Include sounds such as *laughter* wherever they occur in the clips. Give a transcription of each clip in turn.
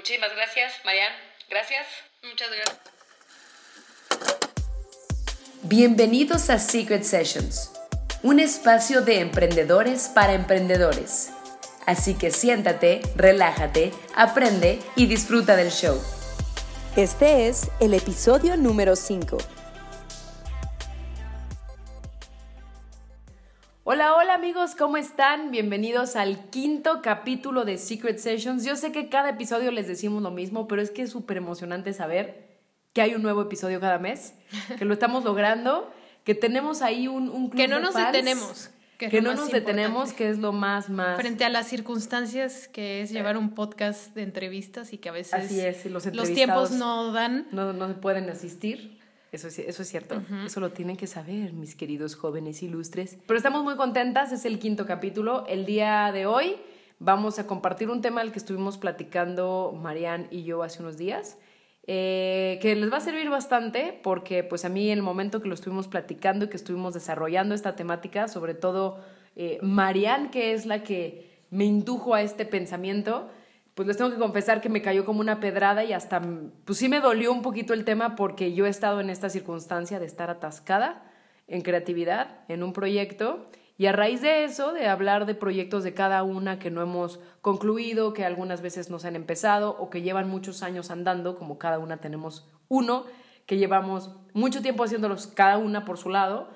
Muchísimas gracias, Marian. Gracias. Muchas gracias. Bienvenidos a Secret Sessions, un espacio de emprendedores para emprendedores. Así que siéntate, relájate, aprende y disfruta del show. Este es el episodio número 5. Amigos, ¿cómo están? Bienvenidos al quinto capítulo de Secret Sessions. Yo sé que cada episodio les decimos lo mismo, pero es que es súper emocionante saber que hay un nuevo episodio cada mes, que lo estamos logrando, que tenemos ahí un, un club Que no de nos fans, detenemos. Que, no nos detenemos, que es lo más, más... Frente a las circunstancias que es llevar un podcast de entrevistas y que a veces Así es, y los tiempos no dan. no, no pueden asistir. Eso es, eso es cierto. Eso lo tienen que saber, mis queridos jóvenes ilustres. Pero estamos muy contentas, es el quinto capítulo. El día de hoy vamos a compartir un tema del que estuvimos platicando Marianne y yo hace unos días. eh, que les va a servir bastante porque pues a mí el momento que lo estuvimos platicando y que estuvimos desarrollando esta temática, sobre todo eh, Marianne, que es la que me indujo a este pensamiento, pues les tengo que confesar que me cayó como una pedrada y hasta, pues sí me dolió un poquito el tema porque yo he estado en esta circunstancia de estar atascada en creatividad, en un proyecto, y a raíz de eso, de hablar de proyectos de cada una que no hemos concluido, que algunas veces nos han empezado o que llevan muchos años andando, como cada una tenemos uno, que llevamos mucho tiempo haciéndolos cada una por su lado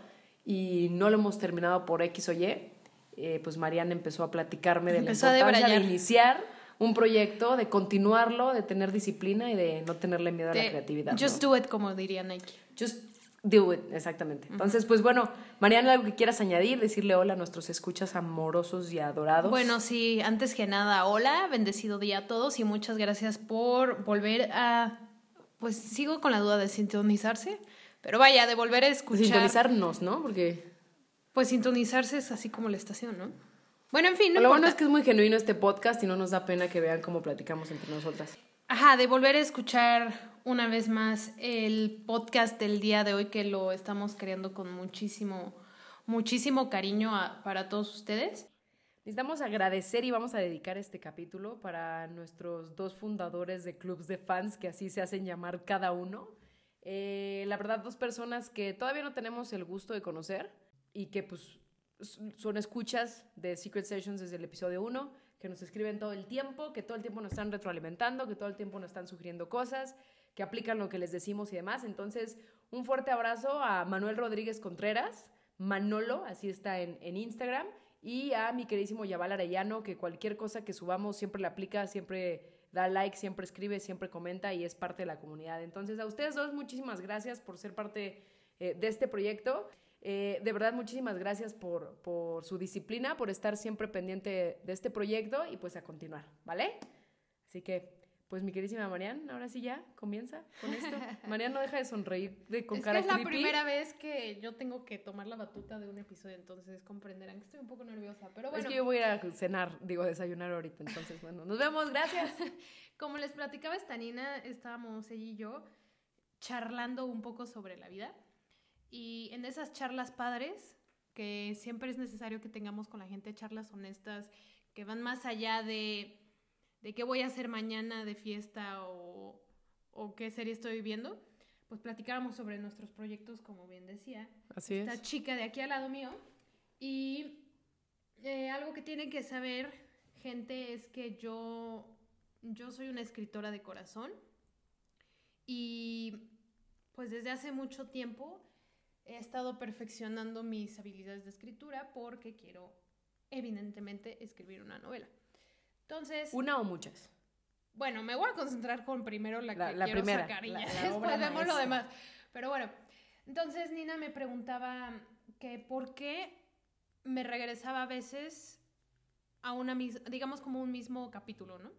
y no lo hemos terminado por X o Y, eh, pues Mariana empezó a platicarme de Empezó a la importancia de iniciar un proyecto, de continuarlo, de tener disciplina y de no tenerle miedo a la creatividad. Just ¿no? do it, como diría Nike. Just do it, exactamente. Entonces, pues bueno, Mariana, algo que quieras añadir, decirle hola a nuestros escuchas amorosos y adorados. Bueno, sí, antes que nada, hola, bendecido día a todos y muchas gracias por volver a. Pues sigo con la duda de sintonizarse, pero vaya, de volver a escuchar. sintonizarnos, ¿no? Porque Pues sintonizarse es así como la estación, ¿no? Bueno, en fin, no lo bueno es que es muy genuino este podcast y no nos da pena que vean cómo platicamos entre nosotras. Ajá, de volver a escuchar una vez más el podcast del día de hoy que lo estamos creando con muchísimo, muchísimo cariño a- para todos ustedes. Necesitamos agradecer y vamos a dedicar este capítulo para nuestros dos fundadores de clubs de fans, que así se hacen llamar cada uno. Eh, la verdad, dos personas que todavía no tenemos el gusto de conocer y que pues son escuchas de Secret Sessions desde el episodio 1, que nos escriben todo el tiempo, que todo el tiempo nos están retroalimentando, que todo el tiempo nos están sugiriendo cosas, que aplican lo que les decimos y demás. Entonces, un fuerte abrazo a Manuel Rodríguez Contreras, Manolo, así está en, en Instagram, y a mi queridísimo Yabal Arellano, que cualquier cosa que subamos siempre le aplica, siempre da like, siempre escribe, siempre comenta y es parte de la comunidad. Entonces, a ustedes dos, muchísimas gracias por ser parte eh, de este proyecto. Eh, de verdad, muchísimas gracias por, por su disciplina, por estar siempre pendiente de este proyecto y pues a continuar, ¿vale? Así que, pues mi queridísima Marian, ahora sí ya comienza con esto. *laughs* Marian no deja de sonreír de, con es cara que es la creepy. primera vez que yo tengo que tomar la batuta de un episodio, entonces comprenderán que estoy un poco nerviosa. Pero bueno, Es que yo voy a cenar, digo, desayunar ahorita, entonces, bueno, nos vemos, gracias. *laughs* como les platicaba esta Nina, estábamos ella y yo charlando un poco sobre la vida. Y en esas charlas padres, que siempre es necesario que tengamos con la gente charlas honestas, que van más allá de, de qué voy a hacer mañana de fiesta o, o qué serie estoy viviendo, pues platicábamos sobre nuestros proyectos, como bien decía Así esta chica de aquí al lado mío. Y eh, algo que tienen que saber, gente, es que yo, yo soy una escritora de corazón. Y pues desde hace mucho tiempo he estado perfeccionando mis habilidades de escritura porque quiero, evidentemente, escribir una novela. Entonces, ¿Una o muchas? bueno, me voy a concentrar con primero la, La- que la quiero primera, sacar y la- después vemos lo demás. Pero bueno, entonces Nina me preguntaba que por qué me regresaba a veces a una misma, digamos como un mismo capítulo, ¿no?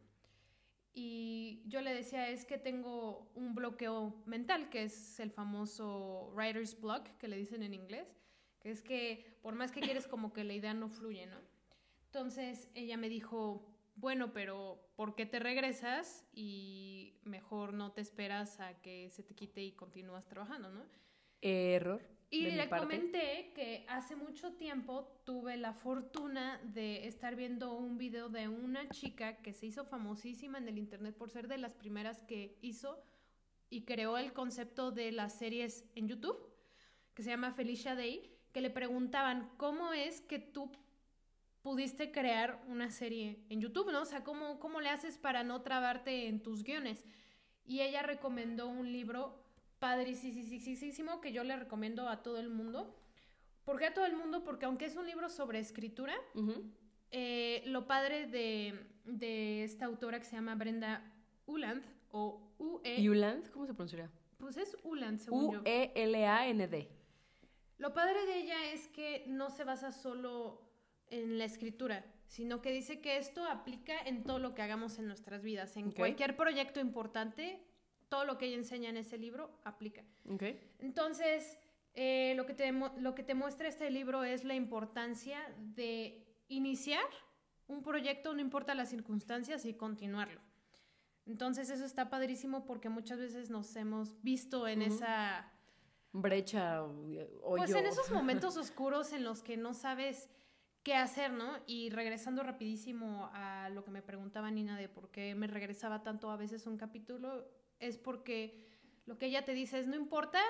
Y yo le decía, es que tengo un bloqueo mental, que es el famoso writer's block, que le dicen en inglés, que es que por más que quieres como que la idea no fluye, ¿no? Entonces ella me dijo, bueno, pero ¿por qué te regresas y mejor no te esperas a que se te quite y continúas trabajando, ¿no? Error. Y le comenté que hace mucho tiempo tuve la fortuna de estar viendo un video de una chica que se hizo famosísima en el internet por ser de las primeras que hizo y creó el concepto de las series en YouTube, que se llama Felicia Day, que le preguntaban cómo es que tú pudiste crear una serie en YouTube, ¿no? O sea, ¿cómo, cómo le haces para no trabarte en tus guiones? Y ella recomendó un libro padricísimo que yo le recomiendo a todo el mundo. ¿Por qué a todo el mundo? Porque aunque es un libro sobre escritura, eh, lo padre de, de esta autora que se llama Brenda Uland, o UE, Yuland, ¿cómo se pronunciaría? pues es Uland, según yo. E U-E-L-A-N-D. Lo padre de ella es que no se basa solo en la escritura, sino que dice que esto aplica en todo lo que hagamos en nuestras vidas, en cualquier proyecto importante, todo lo que ella enseña en ese libro aplica. Ok. Entonces, eh, lo, que te, lo que te muestra este libro es la importancia de iniciar un proyecto, no importa las circunstancias, y continuarlo. Entonces, eso está padrísimo porque muchas veces nos hemos visto en Ujú. esa Brecha o hoyo. pues en esos *laughs* momentos oscuros en los que no sabes qué hacer, ¿no? Y regresando rapidísimo a lo que me preguntaba Nina de por qué me regresaba tanto a veces un capítulo, es porque lo que ella te dice es, no importa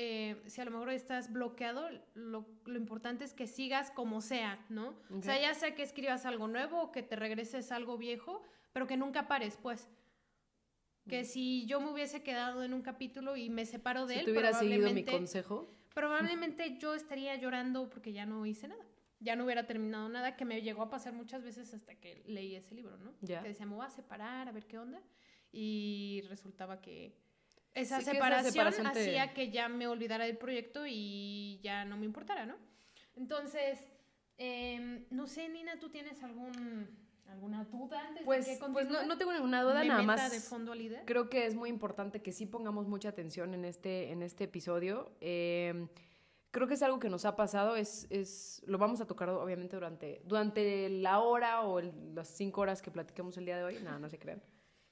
eh, si a lo mejor estás bloqueado, lo, lo importante es que sigas como sea, ¿no? O sea, ya sea que escribas algo nuevo o que te regreses algo viejo, pero que nunca pares, pues. Que si yo me hubiese quedado en un capítulo y me separo de si él, tú hubieras seguido mi consejo. probablemente yo estaría llorando porque ya no hice nada. Ya no hubiera terminado nada, que me llegó a pasar muchas veces hasta que leí ese libro, ¿no? Ya. Que decía, me voy a separar, a ver qué onda. Y resultaba que esa Sí, que esa separación, te- hacía que ya me olvidara del proyecto y ya no me importara, ¿no? Entonces, em, no sé, Nina, ¿tú tienes algún, alguna duda antes Pues, de que pues no, no tengo ninguna duda, ¿Me nada más. de fondo al líder? Creo que es muy importante que sí pongamos mucha atención en este, en este episodio. Eh, creo que es algo que nos ha pasado, es, es, lo vamos a tocar obviamente durante, durante la hora o el- las cinco horas que platiquemos el día de hoy. No, no se crean.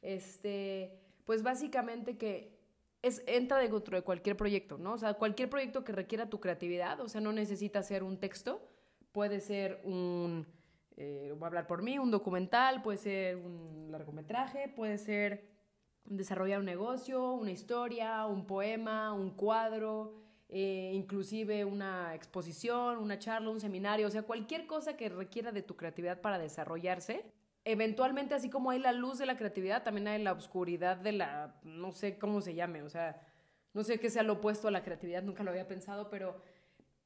Este, pues básicamente que es, entra dentro de cualquier proyecto, ¿no? O sea, cualquier proyecto que requiera tu creatividad, o sea, no necesita ser un texto, puede ser un, eh, voy a hablar por mí, un documental, puede ser un largometraje, puede ser desarrollar un negocio, una historia, un poema, un cuadro, eh, inclusive una exposición, una charla, un seminario, o sea, cualquier cosa que requiera de tu creatividad para desarrollarse. Eventualmente, así como hay la luz de la creatividad, también hay la oscuridad de la, no sé cómo se llame, o sea, no sé qué sea lo opuesto a la creatividad, nunca lo había pensado, pero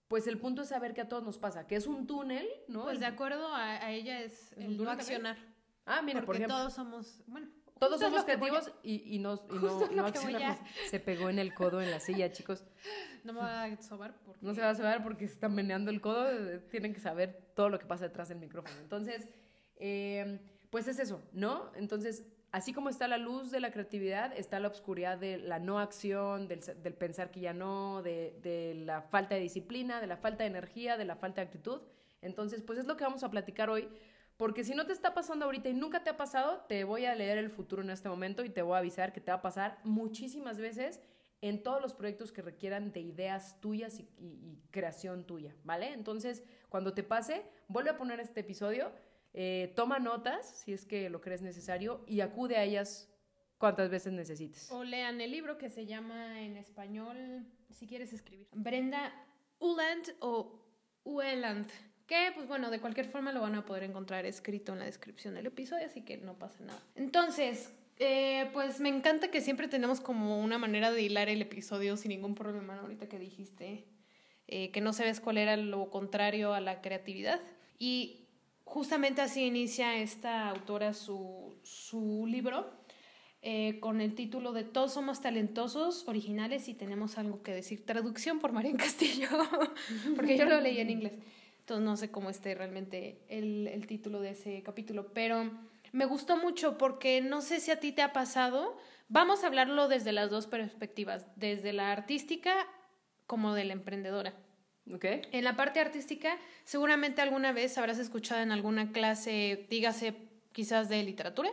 pues el punto es saber que a todos nos pasa, que es un túnel, ¿no? Pues de acuerdo a, a ella es el no túnel también? accionar. Ah, mira, por porque ejemplo. todos somos, bueno, Todos somos voy a- creativos y, y *laughs* no, y no, no voy a- accionamos. Se pegó en el codo en la silla, chicos. No me va a sobar porque... No se va a saber porque se están meneando el codo. Tienen que saber todo lo que pasa detrás del micrófono. Entonces, eh, pues es eso, ¿no? Entonces, así como está la luz de la creatividad, está la oscuridad de la no acción, del, pensar que ya no, de, la falta de disciplina, de la falta de energía, de la falta de actitud. Entonces, pues es lo que vamos a platicar hoy. Porque si no te está pasando ahorita y nunca te ha pasado, te voy a leer el futuro en este momento y te voy a avisar que te va a pasar muchísimas veces en todos los proyectos que requieran de ideas tuyas y- y creación tuya, ¿vale? Entonces, cuando te pase, vuelve a poner este episodio, eh, toma notas si es que lo crees necesario y acude a ellas cuantas veces necesites. O lean el libro que se llama en español, si quieres escribir. Brenda Uland o Ueland. Que, pues bueno, de cualquier forma lo van a poder encontrar escrito en la descripción del episodio, así que no pasa nada. Entonces, eh, pues me encanta que siempre tenemos como una manera de hilar el episodio sin ningún problema, ¿no? Ahorita que dijiste eh, que no sabes cuál era lo contrario a la creatividad. Y justamente así inicia esta autora su, su libro eh, con el título de Todos somos talentosos, originales y tenemos algo que decir. Traducción por Marian *laughs* Castillo, porque yo lo leí en inglés. Entonces no sé cómo esté realmente el, el título de ese capítulo, pero me gustó mucho porque no sé si a ti te ha pasado. Vamos a hablarlo desde las dos perspectivas, desde la artística como de la emprendedora. En la parte artística, seguramente alguna vez habrás escuchado en alguna clase, dígase quizás de literatura,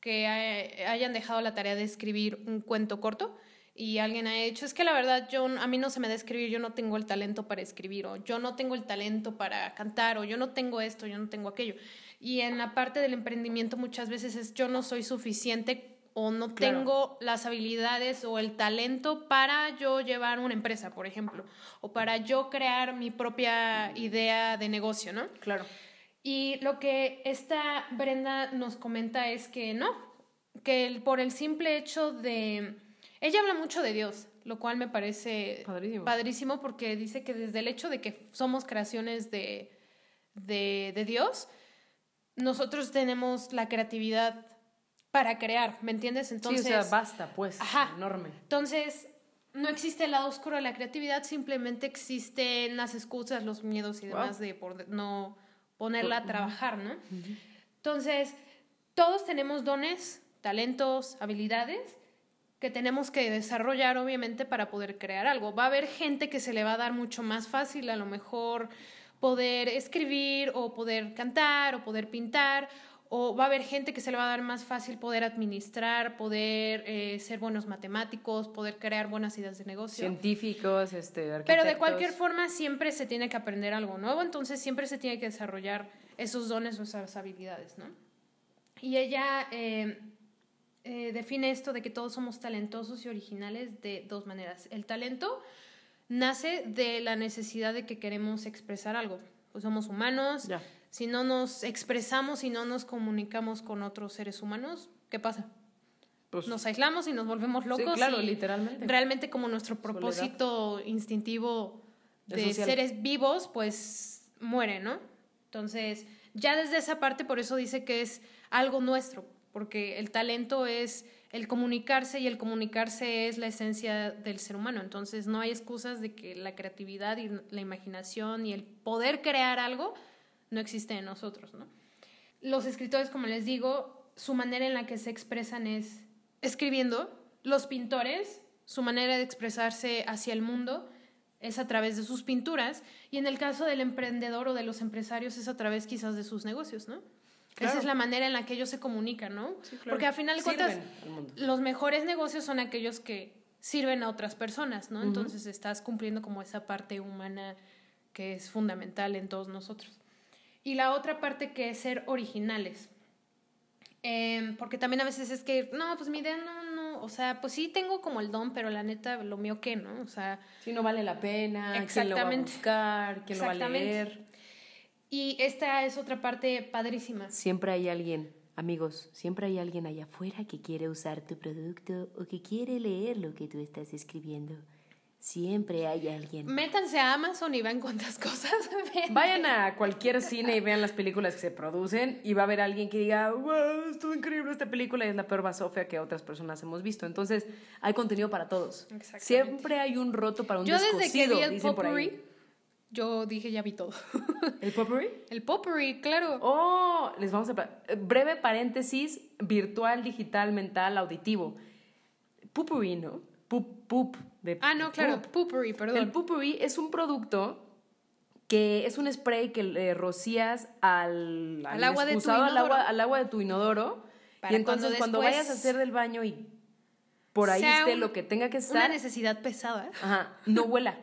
que hay- hayan dejado la tarea de escribir un cuento corto y alguien ha hecho, es que la verdad yo a mí no se me da escribir, yo no tengo el talento para escribir o yo no tengo el talento para cantar o yo no tengo esto, yo no tengo aquello. Y en la parte del emprendimiento muchas veces es yo no soy suficiente o no tengo las habilidades o el talento para yo llevar una empresa, por ejemplo, o para yo crear mi propia idea de negocio, ¿no? Claro. Y lo que esta Brenda nos comenta es que no, que por el simple hecho de ella habla mucho de Dios, lo cual me parece padrísimo, porque dice que desde el hecho de que somos creaciones de, de, Dios, nosotros tenemos la creatividad para crear, ¿me entiendes? Entonces, sí, o sea, basta, pues, enorme. Entonces, no existe el lado oscuro de la creatividad, simplemente existen las excusas, los miedos y demás de por no ponerla a trabajar, ¿no? Entonces, todos tenemos dones, talentos, habilidades, que tenemos que desarrollar obviamente para poder crear algo. Va a haber gente que se le va a dar mucho más fácil a lo mejor poder escribir o poder cantar o poder pintar o va a haber gente que se le va a dar más fácil poder administrar, poder eh, ser buenos matemáticos, poder crear buenas ideas de negocio. Científicos, este, arquitectos. Pero de cualquier forma siempre se tiene que aprender algo nuevo, entonces siempre se tiene que desarrollar esos dones o esas habilidades, ¿no? Y ella eh, eh, define esto de que todos somos talentosos y originales de dos maneras. El talento nace de la necesidad de que queremos expresar algo. Pues somos humanos. Si no nos expresamos y no nos comunicamos con otros seres humanos, ¿qué pasa? Pues nos aislamos y nos volvemos locos. claro, literalmente. Realmente como nuestro propósito instintivo de seres vivos, pues muere, ¿no? Entonces, ya desde esa parte, por eso dice que es algo nuestro, porque el talento es el comunicarse y el comunicarse es la esencia del ser humano. Entonces no hay excusas de que la creatividad y la imaginación y el poder crear algo no existe en nosotros, ¿no? Los escritores, como les digo, su manera en la que se expresan es escribiendo. Los pintores, su manera de expresarse hacia el mundo es a través de sus pinturas y en el caso del emprendedor o de los empresarios es a través quizás de sus negocios, ¿no? Esa es la manera en la que ellos se comunican, ¿no? Porque al final de cuentas, los mejores negocios son aquellos que sirven a otras personas, ¿no? Entonces estás cumpliendo como esa parte humana que es fundamental en todos nosotros. Y la otra parte que es ser originales. Em, porque también a veces es que, no, pues mi idea no, no, o sea, pues sí tengo como el don, pero la neta, lo mío qué, ¿no? O sea... Si no vale la pena, exactamente, quién lo va a buscar, quién lo va a leer. Y esta es otra parte padrísima. Siempre hay alguien, amigos, siempre hay alguien allá afuera que quiere usar tu producto o que quiere leer lo que tú estás escribiendo. Siempre hay alguien. Métanse a Amazon y vean cuántas cosas *laughs* Vayan a cualquier cine y vean las películas que se producen y va a haber alguien que diga, wow, estuvo increíble esta película y es la peor basofia que otras personas hemos visto. Entonces, hay contenido para todos. Siempre hay un roto para un Yo desde que vi el dicen por ahí yo dije, ya vi todo. ¿El potpourri? *laughs* El potpourri, claro. Oh, les vamos a... Breve paréntesis, virtual, digital, mental, auditivo. Potpourri, ¿no? Pup, pup. De, ah, no, claro, potpourri, perdón. El potpourri es un producto que es un spray que le rocías al, al, agua de tu inodoro. Al agua, al agua de tu inodoro. y entonces cuando, vayas a hacer del baño y por ahí esté lo que tenga que estar... Una necesidad pesada. Ajá, no huela.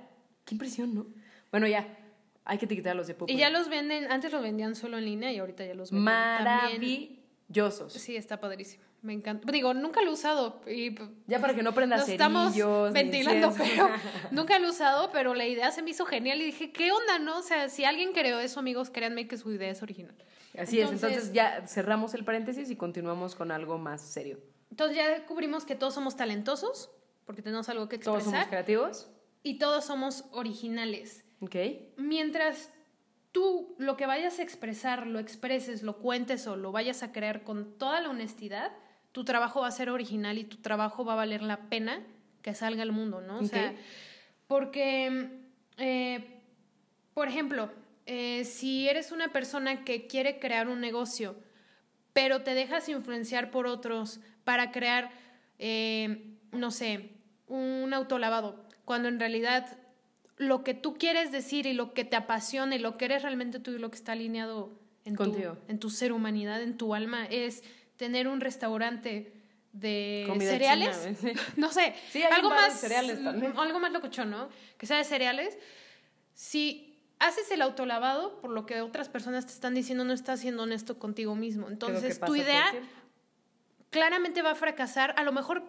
Qué impresión, ¿no? Bueno, ya. Hay que etiquetarlos de Y ya los venden, antes los vendían solo en línea y ahorita ya los venden. Maravillosos. Sí, está padrísimo. Me encanta. Digo, nunca lo he usado. Y ya para que no prendas cerillos. Estamos ventilando, *laughs* pero nunca lo he usado, pero la idea se me hizo genial y dije, ¿qué onda, no? O sea, si alguien creó eso, amigos, créanme que su idea es original. Así es, entonces ya cerramos el paréntesis y continuamos con algo más serio. Entonces ya descubrimos que todos somos talentosos, porque tenemos algo que expresar. Todos somos creativos. Y todos somos originales. Okay. Mientras tú lo que vayas a expresar, lo expreses, lo cuentes o lo vayas a crear con toda la honestidad, tu trabajo va a ser original y tu trabajo va a valer la pena que salga al mundo, ¿no? O sea, porque, eh, por ejemplo, eh, si eres una persona que quiere crear un negocio, pero te dejas influenciar por otros para crear, eh, no sé, un autolavado, cuando en realidad lo que tú quieres decir y lo que te apasiona y lo que eres realmente tú y lo que está alineado en, tu, en tu ser humanidad, en tu alma, es tener un restaurante de Comida cereales. *laughs* no sé, Sí, algo más cereales también. algo más locochón, ¿no? Que sea de cereales. Si haces el autolavado, por lo que otras personas te están diciendo, no estás siendo honesto contigo mismo. Entonces, tu idea claramente va a fracasar, a lo mejor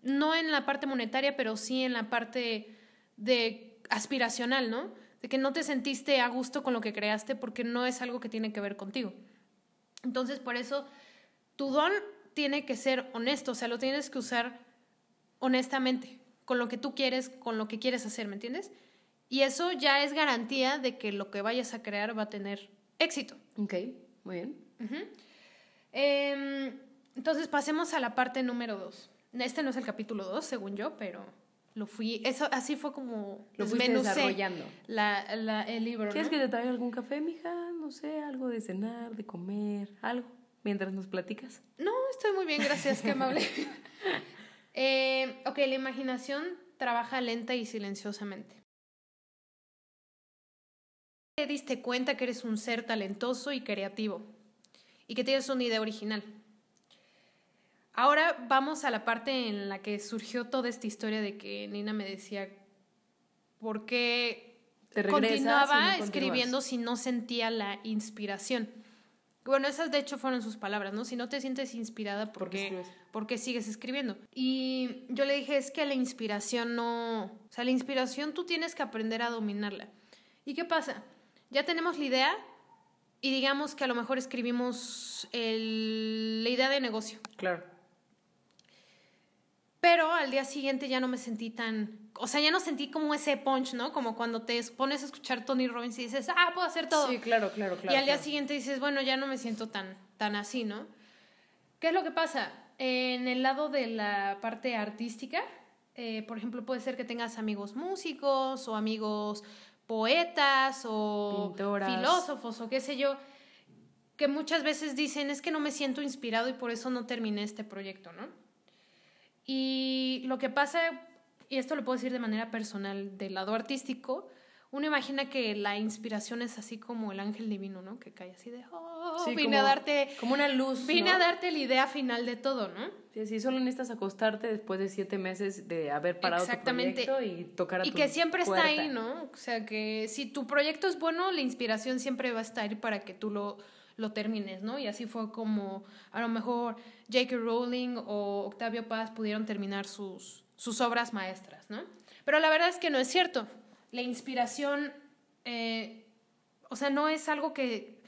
no en la parte monetaria, pero sí en la parte de aspiracional, ¿no? De que no te sentiste a gusto con lo que creaste porque no es algo que tiene que ver contigo. Entonces, por eso, tu don tiene que ser honesto, o sea, lo tienes que usar honestamente, con lo que tú quieres, con lo que quieres hacer, ¿me entiendes? Y eso ya es garantía de que lo que vayas a crear va a tener éxito. Ok, muy bien. Em, entonces pasemos a la parte número dos. Este no es el capítulo dos, según yo, pero lo fui. Eso así fue como Lo desmenucé desarrollando. la, la- el libro. ¿Quieres ¿no? que te traiga algún café, mija? No sé, algo de cenar, de comer, algo, mientras nos platicas. No, estoy muy bien, gracias, qué amable. *laughs* Eh, ok, la imaginación trabaja lenta y silenciosamente. Te diste cuenta que eres un ser talentoso y creativo y que tienes una idea original. Ahora vamos a la parte en la que surgió toda esta historia de que Nina me decía por qué Te no continuaba escribiendo si no sentía la inspiración. Bueno, esas de hecho fueron sus palabras, ¿no? Si no te sientes inspirada, ¿Por qué porque? ¿por qué sigues escribiendo? Y yo le dije, es que la inspiración no... O sea, la inspiración tú tienes que aprender a dominarla. ¿Y qué pasa? Ya tenemos la idea y digamos que a lo mejor escribimos el- la idea de negocio. Claro. Pero al día siguiente ya no me sentí tan... O sea, ya no sentí como ese punch, ¿no? Como cuando te pones a escuchar Tony Robbins y dices, ah, puedo hacer todo. Sí, claro, claro, claro. y al día claro. siguiente dices, bueno, ya no me siento tan, tan así, ¿no? ¿Qué es lo que pasa? En el lado de la parte artística, eh, por ejemplo, puede ser que tengas amigos músicos o amigos poetas o Pintoras. filósofos o qué sé yo, que muchas veces dicen, es que no me siento inspirado y por eso no terminé este proyecto, ¿no? Y lo que pasa, y esto lo puedo decir de manera personal, del lado artístico, uno imagina que la inspiración es así como el ángel divino, ¿no? Que cae así de, oh, Sí, vine como- a darte, Como una luz. vine ¿no? a darte la idea final de todo, ¿no? Sí, sí, solo necesitas acostarte después de siete meses de haber parado Exactamente. tu proyecto y tocar a Y tu que siempre está ahí, ¿no? O sea, que si tu proyecto es bueno, la inspiración siempre va a estar ahí para que tú lo, lo termines, ¿no? Y así fue como a lo mejor J.K. Rowling o Octavio Paz pudieron terminar sus, sus obras maestras, ¿no? Pero la verdad es que no es cierto. La inspiración, eh, o sea, no es algo que...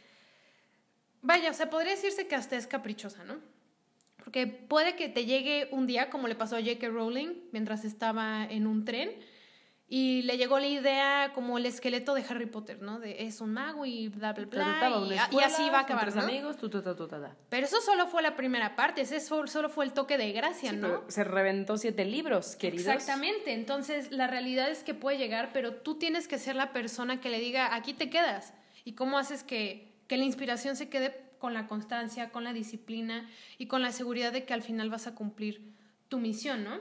Vaya, o sea, podría decirse que hasta es caprichosa, ¿no? Porque puede que te llegue un día, como le pasó a J.K. Rowling, mientras estaba en un tren, y le llegó la idea como el esqueleto de Harry Potter, ¿no? De es un mago y bla, bla, bla. Y, así va a acabar, ¿no? amigos, tu, tu, tu. Pero eso solo fue la primera parte, ese solo fue el toque de gracia, Sí, ¿no? pero se reventó siete libros, queridos. Exactamente, entonces la realidad es que puede llegar, pero tú tienes que ser la persona que le diga, aquí te quedas. ¿Y cómo haces que, que la inspiración se quede con la constancia, con la disciplina y con la seguridad de que al final vas a cumplir tu misión, ¿no?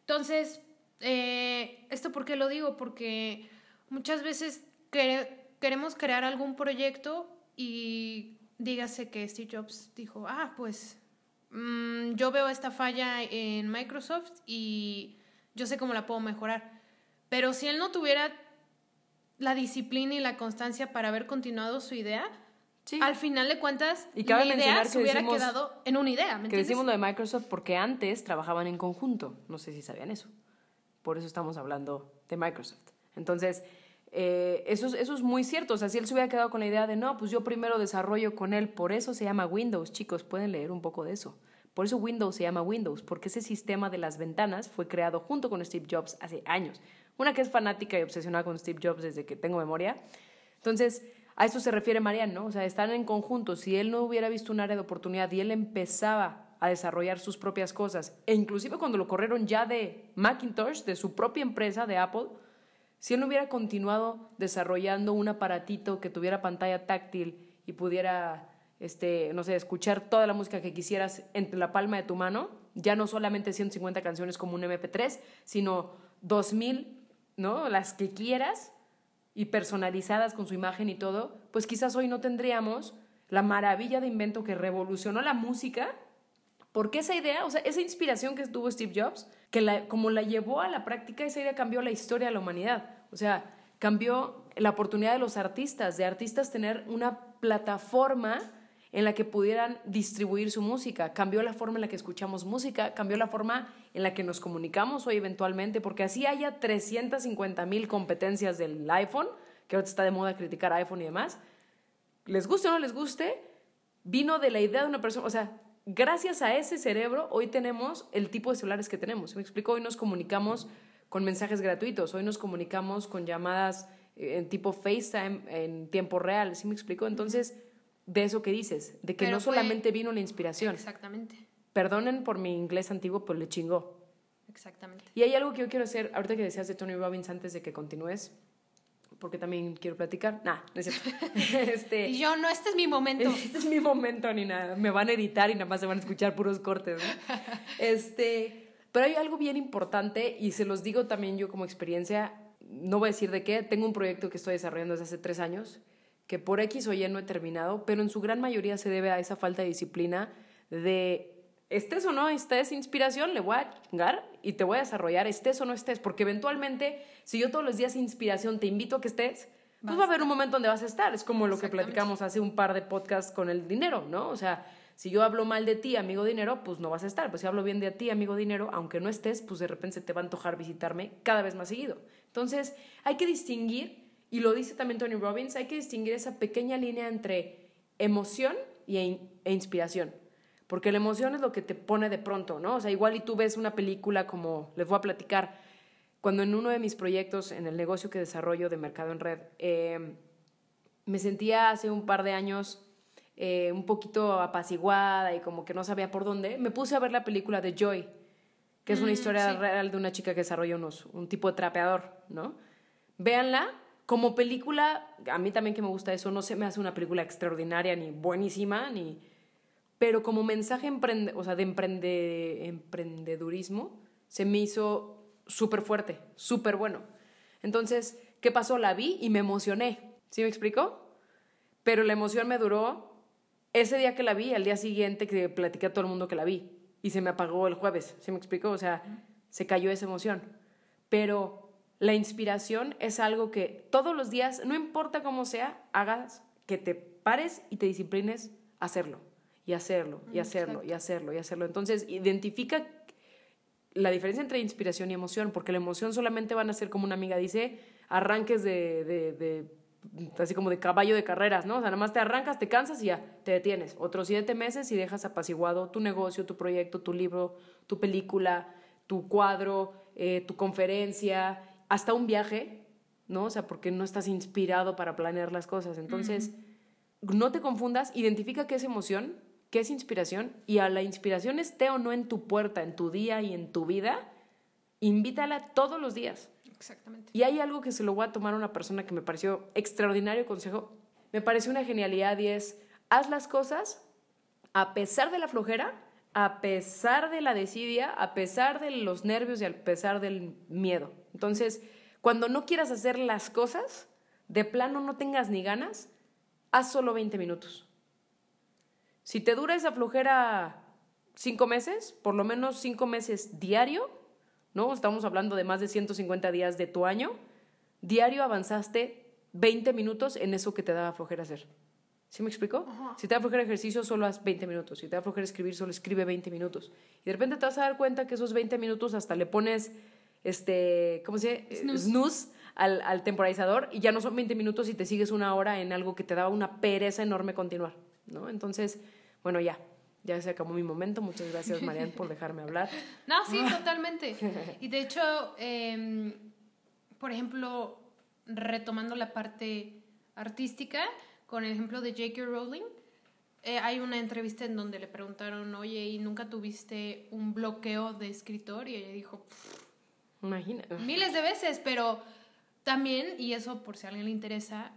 Entonces, eh, ¿esto por qué lo digo? Porque muchas veces quere- queremos crear algún proyecto y dígase que Steve Jobs dijo, ah, pues mm, yo veo esta falla en Microsoft y yo sé cómo la puedo mejorar. Pero si él no tuviera la disciplina y la constancia para haber continuado su idea, Sí. al final de cuentas, Y la idea se hubiera decimos- quedado en una idea, ¿me Que entiendes? decimos lo de Microsoft porque antes trabajaban en conjunto. No sé si sabían eso. Por eso estamos hablando de Microsoft. Entonces, eh, eso, es, eso muy cierto. O sea, si él se hubiera quedado con la idea de, no, pues yo primero desarrollo con él, por eso se llama Windows, chicos, pueden leer un poco de eso. Por eso Windows se llama Windows, porque ese sistema de las ventanas fue creado junto con Steve Jobs hace años. Una que es fanática y obsesionada con Steve Jobs desde que tengo memoria. Entonces, a esto se refiere Marian, ¿no? O sea, están en conjunto. Si él no hubiera visto un área de oportunidad y él empezaba a desarrollar sus propias cosas, e inclusive cuando lo corrieron ya de Macintosh, de su propia empresa, de Apple, si él no hubiera continuado desarrollando un aparatito que tuviera pantalla táctil y pudiera, este, no sé, escuchar toda la música que quisieras entre la palma de tu mano, ya no solamente 150 canciones como un MP3, sino 2000, ¿no? Las que quieras y personalizadas con su imagen y todo, pues quizás hoy no tendríamos la maravilla de invento que revolucionó la música Porque esa idea, o sea, esa inspiración que tuvo Steve Jobs, que como la llevó a la práctica, esa idea cambió la historia de la humanidad. O sea, cambió la oportunidad de los artistas, de artistas tener una plataforma en la que pudieran distribuir su música, cambió la forma en la que escuchamos música, cambió la forma en la que nos comunicamos hoy eventualmente, porque así haya 350 mil competencias del iPhone, que ahora está de moda criticar iPhone y demás, les guste o no les guste, vino de la idea de una persona, o sea, gracias a ese cerebro hoy tenemos el tipo de celulares que tenemos. ¿Me explico? Hoy nos comunicamos con mensajes gratuitos, hoy nos comunicamos con llamadas eh, en tipo FaceTime en tiempo real, ¿sí me explico? Entonces, de eso que dices, de que no solamente vino la inspiración. Exactamente. Perdonen por mi inglés antiguo, pero le chingó. Exactamente. Y hay algo que yo quiero hacer, ahorita que decías de Tony Robbins antes de que continúes, porque también quiero platicar. Nah, no es cierto. *laughs* este, y yo, no, este es mi momento. *laughs* Este es mi momento, ni nada. Me van a editar y nada más se van a escuchar puros cortes. *laughs* Este, pero hay algo bien importante y se los digo también yo como experiencia. No voy a decir de qué. Tengo un proyecto que estoy desarrollando desde hace tres años que por X o Y no he terminado, pero en su gran mayoría se debe a esa falta de disciplina de estés o no estés inspiración, le voy a chingar y te voy a desarrollar, estés o no estés, porque eventualmente, si yo todos los días inspiración te invito a que estés, pues va a haber un momento donde vas a estar. Es como lo que platicamos hace un par de podcasts con el dinero, ¿no? O sea, si yo hablo mal de ti, amigo dinero, pues no vas a estar. Pues si hablo bien de ti, amigo dinero, aunque no estés, pues de repente te va a antojar visitarme cada vez más seguido. Entonces, hay que distinguir y lo dice también Tony Robbins, hay que distinguir esa pequeña línea entre emoción y, e inspiración. Porque la emoción es lo que te pone de pronto, ¿no? O sea, igual y tú ves una película como, les voy a platicar, cuando en uno de mis proyectos, en el negocio que desarrollo de Mercado en Red, eh, me sentía hace un par de años eh, un poquito apaciguada y como que no sabía por dónde, me puse a ver la película de Joy, que es una mm, historia real de una chica que desarrolla unos, un tipo de trapeador, ¿no? Véanla, como película, a mí también que me gusta eso, no se me hace una película extraordinaria ni buenísima, ni... Pero como mensaje emprende, o sea, de emprende, emprendedurismo, se me hizo súper fuerte, súper bueno. Entonces, ¿qué pasó? La vi y me emocioné. ¿Sí me explicó? Pero la emoción me duró ese día que la vi, al día siguiente que platiqué a todo el mundo que la vi. Y se me apagó el jueves. ¿Sí me explicó? O sea, se cayó esa emoción. Pero la inspiración es algo que todos los días, no importa cómo sea, hagas que te pares y te disciplines a hacerlo, y hacerlo, y hacerlo, y hacerlo, y hacerlo. Entonces, identifica la diferencia entre inspiración y emoción, porque la emoción solamente van a ser, como una amiga dice, arranques de, de, así como de caballo de carreras, ¿no? O sea, nada más te arrancas, te cansas y ya, te detienes. Otros siete meses y dejas apaciguado tu negocio, tu proyecto, tu libro, tu película, tu cuadro, eh, tu conferencia hasta un viaje, ¿no? O sea, porque no estás inspirado para planear las cosas. Entonces, no te confundas, identifica qué es emoción, qué es inspiración, y a la inspiración esté o no en tu puerta, en tu día y en tu vida, invítala todos los días. Exactamente. Y hay algo que se lo voy a tomar a una persona que me pareció extraordinario consejo, me pareció una genialidad y es, haz las cosas a pesar de la flojera, a pesar de la desidia, a pesar de los nervios y a pesar del miedo. Entonces, cuando no quieras hacer las cosas, de plano no tengas ni ganas, haz solo 20 minutos. Si te dura esa flojera cinco meses, por lo menos cinco meses diario, ¿no? Estamos hablando de más de 150 días de tu año, diario avanzaste 20 minutos en eso que te daba flojera hacer. ¿Sí me explico? Si te da flojera ejercicio, solo haz 20 minutos. Si te da flojera escribir, solo escribe 20 minutos. Y de repente te vas a dar cuenta que esos 20 minutos hasta le pones este, ¿cómo se dice? Snooze, al, temporizador y ya no son 20 minutos y te sigues una hora en algo que te daba una pereza enorme continuar, ¿no? Entonces, bueno, ya, ya se acabó mi momento. Muchas gracias, Marian, por *laughs* dejarme hablar. No, sí, *laughs* totalmente. Y de hecho, em, por ejemplo, retomando la parte artística, con el ejemplo de J.K. Rowling, eh, hay una entrevista en donde le preguntaron, oye, ¿y nunca tuviste un bloqueo de escritor? Y ella dijo, Imagina. Miles de veces, pero también, y eso por si a alguien le interesa,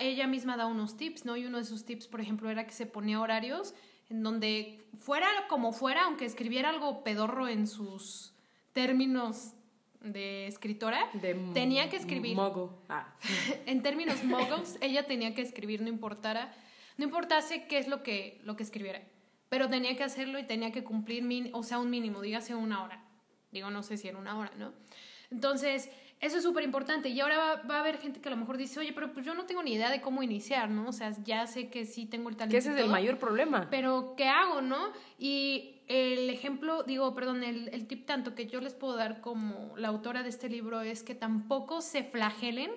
ella misma da unos tips, ¿no? Y uno de sus tips, por ejemplo, era que se ponía horarios en donde fuera como fuera, aunque escribiera algo pedorro en sus términos de escritora, tenía que escribir. Mogo. Ah. *laughs* en términos mogos, ella tenía que escribir, no importara, no importase qué es lo que, lo que escribiera. pero tenía que hacerlo y tenía que cumplir, min o sea, un mínimo, dígase una hora. Digo, no sé si era una hora, ¿no? Entonces, eso es súper importante. Y ahora va, va, a haber gente que a lo mejor dice, oye, pero pues yo no tengo ni idea de cómo iniciar, ¿no? O sea, ya sé que sí tengo el talento. Que ese es el mayor problema. Pero, ¿qué hago, no? Y el ejemplo, digo, perdón, el, el tip tanto que yo les puedo dar como la autora de este libro es que tampoco se flagelen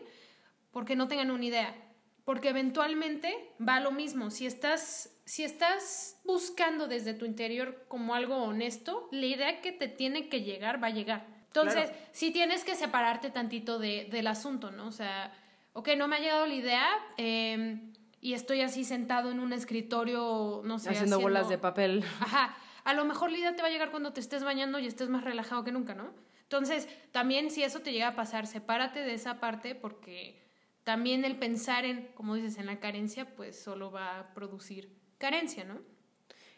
porque no tengan una idea. Porque eventualmente va lo mismo. Si estás, si estás buscando desde tu interior como algo honesto, la idea que te tiene que llegar va a llegar. Entonces, claro. sí tienes que separarte tantito de, del asunto, ¿no? O sea, ok, no me ha llegado la idea eh, y estoy así sentado en un escritorio, no sé. Haciendo, haciendo bolas de papel. Ajá. A lo mejor la idea te va a llegar cuando te estés bañando y estés más relajado que nunca, ¿no? Entonces, también si eso te llega a pasar, sepárate de esa parte porque también el pensar en, como dices, en la carencia, pues solo va a producir carencia, ¿no?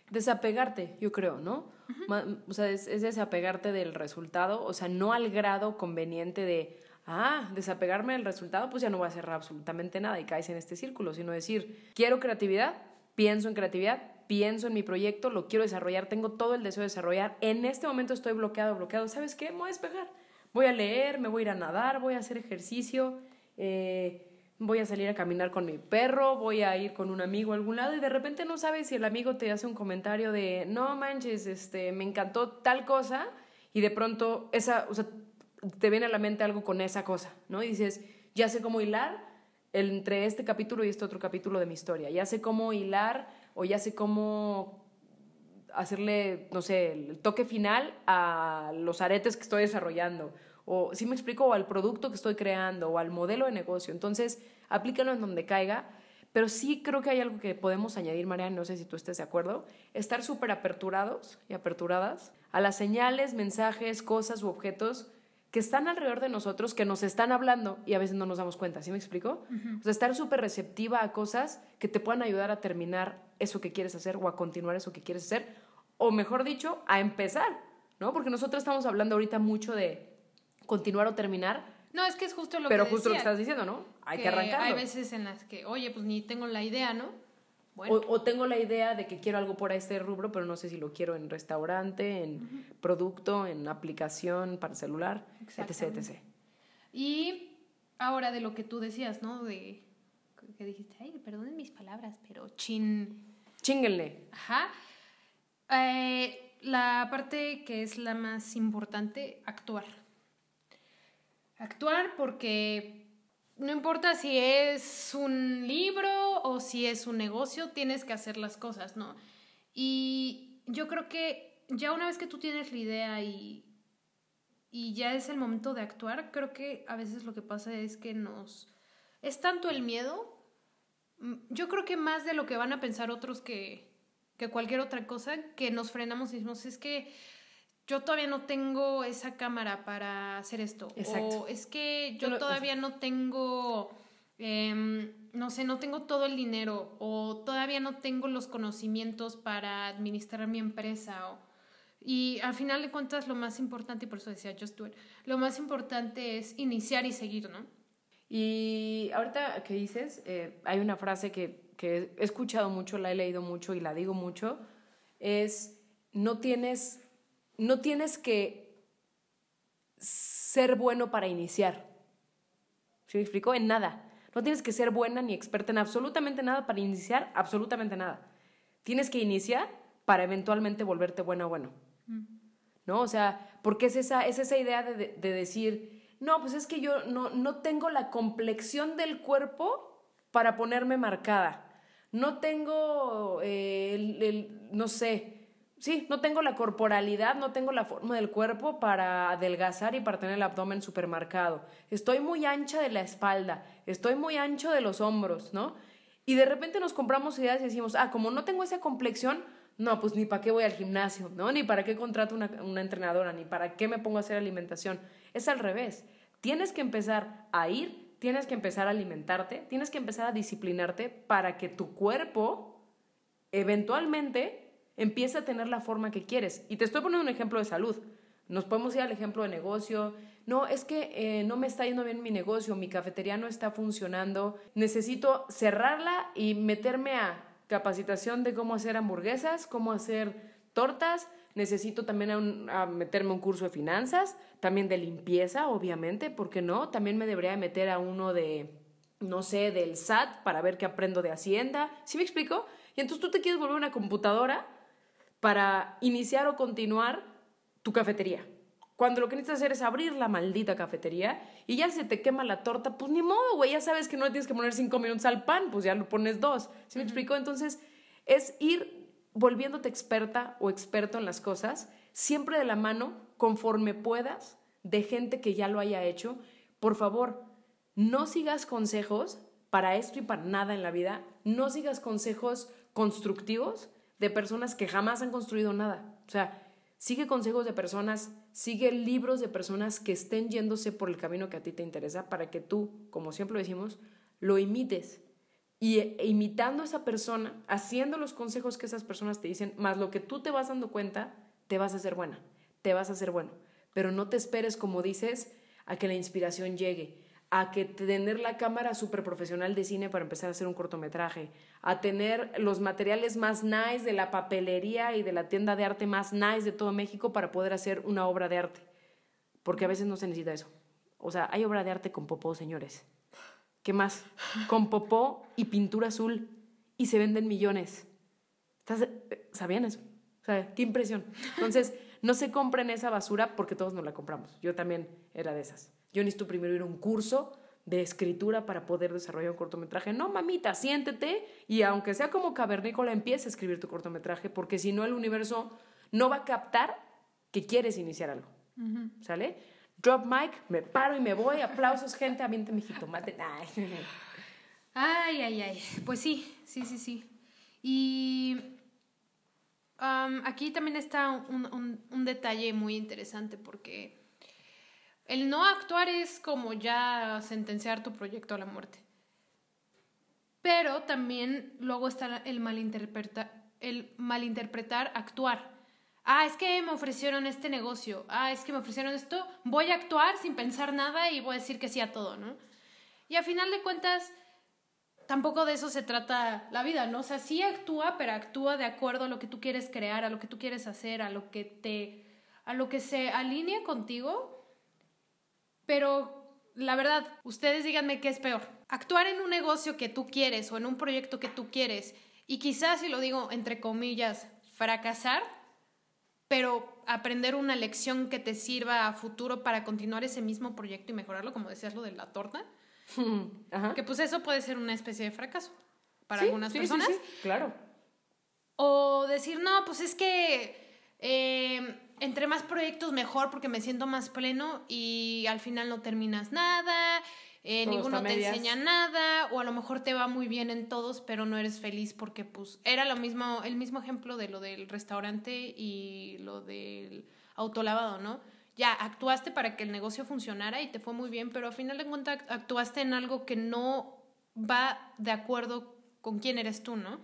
Desapegarte, yo creo, ¿no? Uh -huh. O sea, es, es, desapegarte del resultado, o sea, no al grado conveniente de, ah, desapegarme del resultado, pues ya no voy a hacer absolutamente nada y caes en este círculo, sino decir, quiero creatividad, pienso en creatividad, pienso en mi proyecto, lo quiero desarrollar, tengo todo el deseo de desarrollar, en este momento estoy bloqueado, bloqueado, ¿sabes qué? Me voy a despegar, voy a leer, me voy a ir a nadar, voy a hacer ejercicio, eh, voy a salir a caminar con mi perro, voy a ir con un amigo a algún lado y de repente no sabes si el amigo te hace un comentario de, no manches, este, me encantó tal cosa y de pronto esa, o sea, te viene a la mente algo con esa cosa, ¿no? Y dices, ya sé cómo hilar entre este capítulo y este otro capítulo de mi historia, ya sé cómo hilar o ya sé cómo hacerle, no sé, el toque final a los aretes que estoy desarrollando o si me explico, o al producto que estoy creando, o al modelo de negocio. Entonces, aplícalo en donde caiga, pero sí creo que hay algo que podemos añadir, Mariana, no sé si tú estés de acuerdo, estar súper aperturados y aperturadas a las señales, mensajes, cosas u objetos que están alrededor de nosotros, que nos están hablando y a veces no nos damos cuenta, ¿sí me explico? Uh -huh. O sea, estar súper receptiva a cosas que te puedan ayudar a terminar eso que quieres hacer o a continuar eso que quieres hacer, o mejor dicho, a empezar, ¿no? Porque nosotros estamos hablando ahorita mucho de continuar o terminar. No, es que es justo lo pero que justo decía, lo que estás diciendo, ¿no? Hay que, que arrancarlo. Hay veces en las que, oye, pues ni tengo la idea, ¿no? Bueno. O, o, tengo la idea de que quiero algo por este rubro, pero no sé si lo quiero en restaurante, en uh -huh. producto, en aplicación para celular, etc, etc. Y ahora de lo que tú decías, ¿no? De que dijiste, ay, perdonen mis palabras, pero chin... Chinguenle. Ajá. Eh, la parte que es la más importante, actuar actuar porque no importa si es un libro o si es un negocio, tienes que hacer las cosas, ¿no? Y yo creo que ya una vez que tú tienes la idea y, y ya es el momento de actuar, creo que a veces lo que pasa es que nos... Es tanto el miedo, yo creo que más de lo que van a pensar otros que, que cualquier otra cosa, que nos frenamos y decimos, es que yo todavía no tengo esa cámara para hacer esto. Exacto. O es que yo todavía no tengo, eh, no sé, no tengo todo el dinero o todavía no tengo los conocimientos para administrar mi empresa. O, y al final de cuentas lo más importante, y por eso decía Just Do It, lo más importante es iniciar y seguir, ¿no? Y ahorita que dices, eh, hay una frase que, que he escuchado mucho, la he leído mucho y la digo mucho, es, no tienes no tienes que ser bueno para iniciar. ¿Sí me explico? En nada. No tienes que ser buena ni experta en absolutamente nada para iniciar absolutamente nada. Tienes que iniciar para eventualmente volverte bueno o bueno. Mm. ¿No? O sea, porque es esa, es esa idea de, de, de, decir, no, pues es que yo no, no tengo la complexión del cuerpo para ponerme marcada. No tengo eh, el, el, no sé, sí, no tengo la corporalidad, no tengo la forma del cuerpo para adelgazar y para tener el abdomen supermarcado. Estoy muy ancha de la espalda, estoy muy ancho de los hombros, ¿no? Y de repente nos compramos ideas y decimos, ah, como no tengo esa complexión, no, pues ni para qué voy al gimnasio, ¿no? Ni para qué contrato una, una entrenadora, ni para qué me pongo a hacer alimentación. Es al revés. Tienes que empezar a ir, tienes que empezar a alimentarte, tienes que empezar a disciplinarte para que tu cuerpo eventualmente empieza a tener la forma que quieres. Y te estoy poniendo un ejemplo de salud. Nos podemos ir al ejemplo de negocio. No, es que eh, no me está yendo bien mi negocio, mi cafetería no está funcionando. Necesito cerrarla y meterme a capacitación de cómo hacer hamburguesas, cómo hacer tortas, necesito también a un- a meterme a un curso de finanzas, también de limpieza, obviamente, ¿por qué no? También me debería meter a uno de, no sé, del SAT para ver qué aprendo de Hacienda. ¿Sí me explico? Y entonces tú te quieres volver una computadora para iniciar o continuar tu cafetería. Cuando lo que necesitas hacer es abrir la maldita cafetería y ya se te quema la torta, pues ni modo, güey, ya sabes que no le tienes que poner cinco minutos al pan, pues ya lo pones dos. ¿Sí me explico? Entonces, es ir volviéndote experta o experto en las cosas, siempre de la mano, conforme puedas, de gente que ya lo haya hecho. Por favor, no sigas consejos para esto y para nada en la vida, no sigas consejos constructivos de personas que jamás han construido nada. O sea, sigue consejos de personas, sigue libros de personas que estén yéndose por el camino que a ti te interesa para que tú, como siempre lo decimos, lo imites. Y e- imitando a esa persona, haciendo los consejos que esas personas te dicen, más lo que tú te vas dando cuenta, te vas a hacer buena, te vas a hacer bueno. Pero no te esperes, como dices, a que la inspiración llegue, a que tener la cámara súper profesional de cine para empezar a hacer un cortometraje, a tener los materiales más nice de la papelería y de la tienda de arte más nice de todo México para poder hacer una obra de arte. Porque a veces no se necesita eso. O sea, hay obra de arte con popó, señores. ¿Qué más? Con popó y pintura azul. Y se venden millones. ¿Estás- eh, ¿Sabían eso? O sea, qué impresión. Entonces, no se compren esa basura porque todos nos la compramos. Yo también era de esas. Yo necesito primero ir a un curso de escritura para poder desarrollar un cortometraje. No, mamita, siéntete y aunque sea como cavernícola, empieza a escribir tu cortometraje porque si no el universo no va a captar que quieres iniciar algo. ¿Sale? Drop mic, me paro y me voy. Aplausos, gente, avienten mi jitomate. Ay. Ay, ay, ay. Pues sí, sí, sí, sí. Y aquí también está un, un- un detalle muy interesante porque el no actuar es como ya sentenciar tu proyecto a la muerte. Pero también luego está el malinterpreta- el malinterpretar actuar. Ah, es que me ofrecieron este negocio. Ah, es que me ofrecieron esto. Voy a actuar sin pensar nada y voy a decir que sí a todo, ¿no? Y a final de cuentas, tampoco de eso se trata la vida, ¿no? O sea, sí actúa, pero actúa de acuerdo a lo que tú quieres crear, a lo que tú quieres hacer, a lo que te a lo que se alinea contigo. Pero la verdad, ustedes díganme qué es peor. Actuar en un negocio que tú quieres o en un proyecto que tú quieres y quizás si lo digo entre comillas, fracasar, pero aprender una lección que te sirva a futuro para continuar ese mismo proyecto y mejorarlo, como decías lo de la torta. *laughs* Ajá. Que pues eso puede ser una especie de fracaso para Sí, algunas sí, personas. sí, claro. O decir, no, pues es que eh, entre más proyectos mejor porque me siento más pleno y al final no terminas nada, eh, ninguno te medias. enseña nada, o a lo mejor te va muy bien en todos, pero no eres feliz porque pues era lo mismo, el mismo ejemplo de lo del restaurante y lo del autolavado, ¿no? Ya actuaste para que el negocio funcionara y te fue muy bien, pero al final de cuentas actuaste en algo que no va de acuerdo con quién eres tú, ¿no?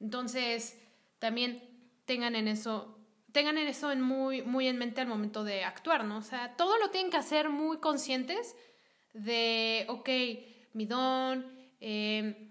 Entonces, también tengan en eso, tengan en eso en muy, muy en mente al momento de actuar, ¿no? O sea, todo lo tienen que hacer muy conscientes de, ok, mi don, eh,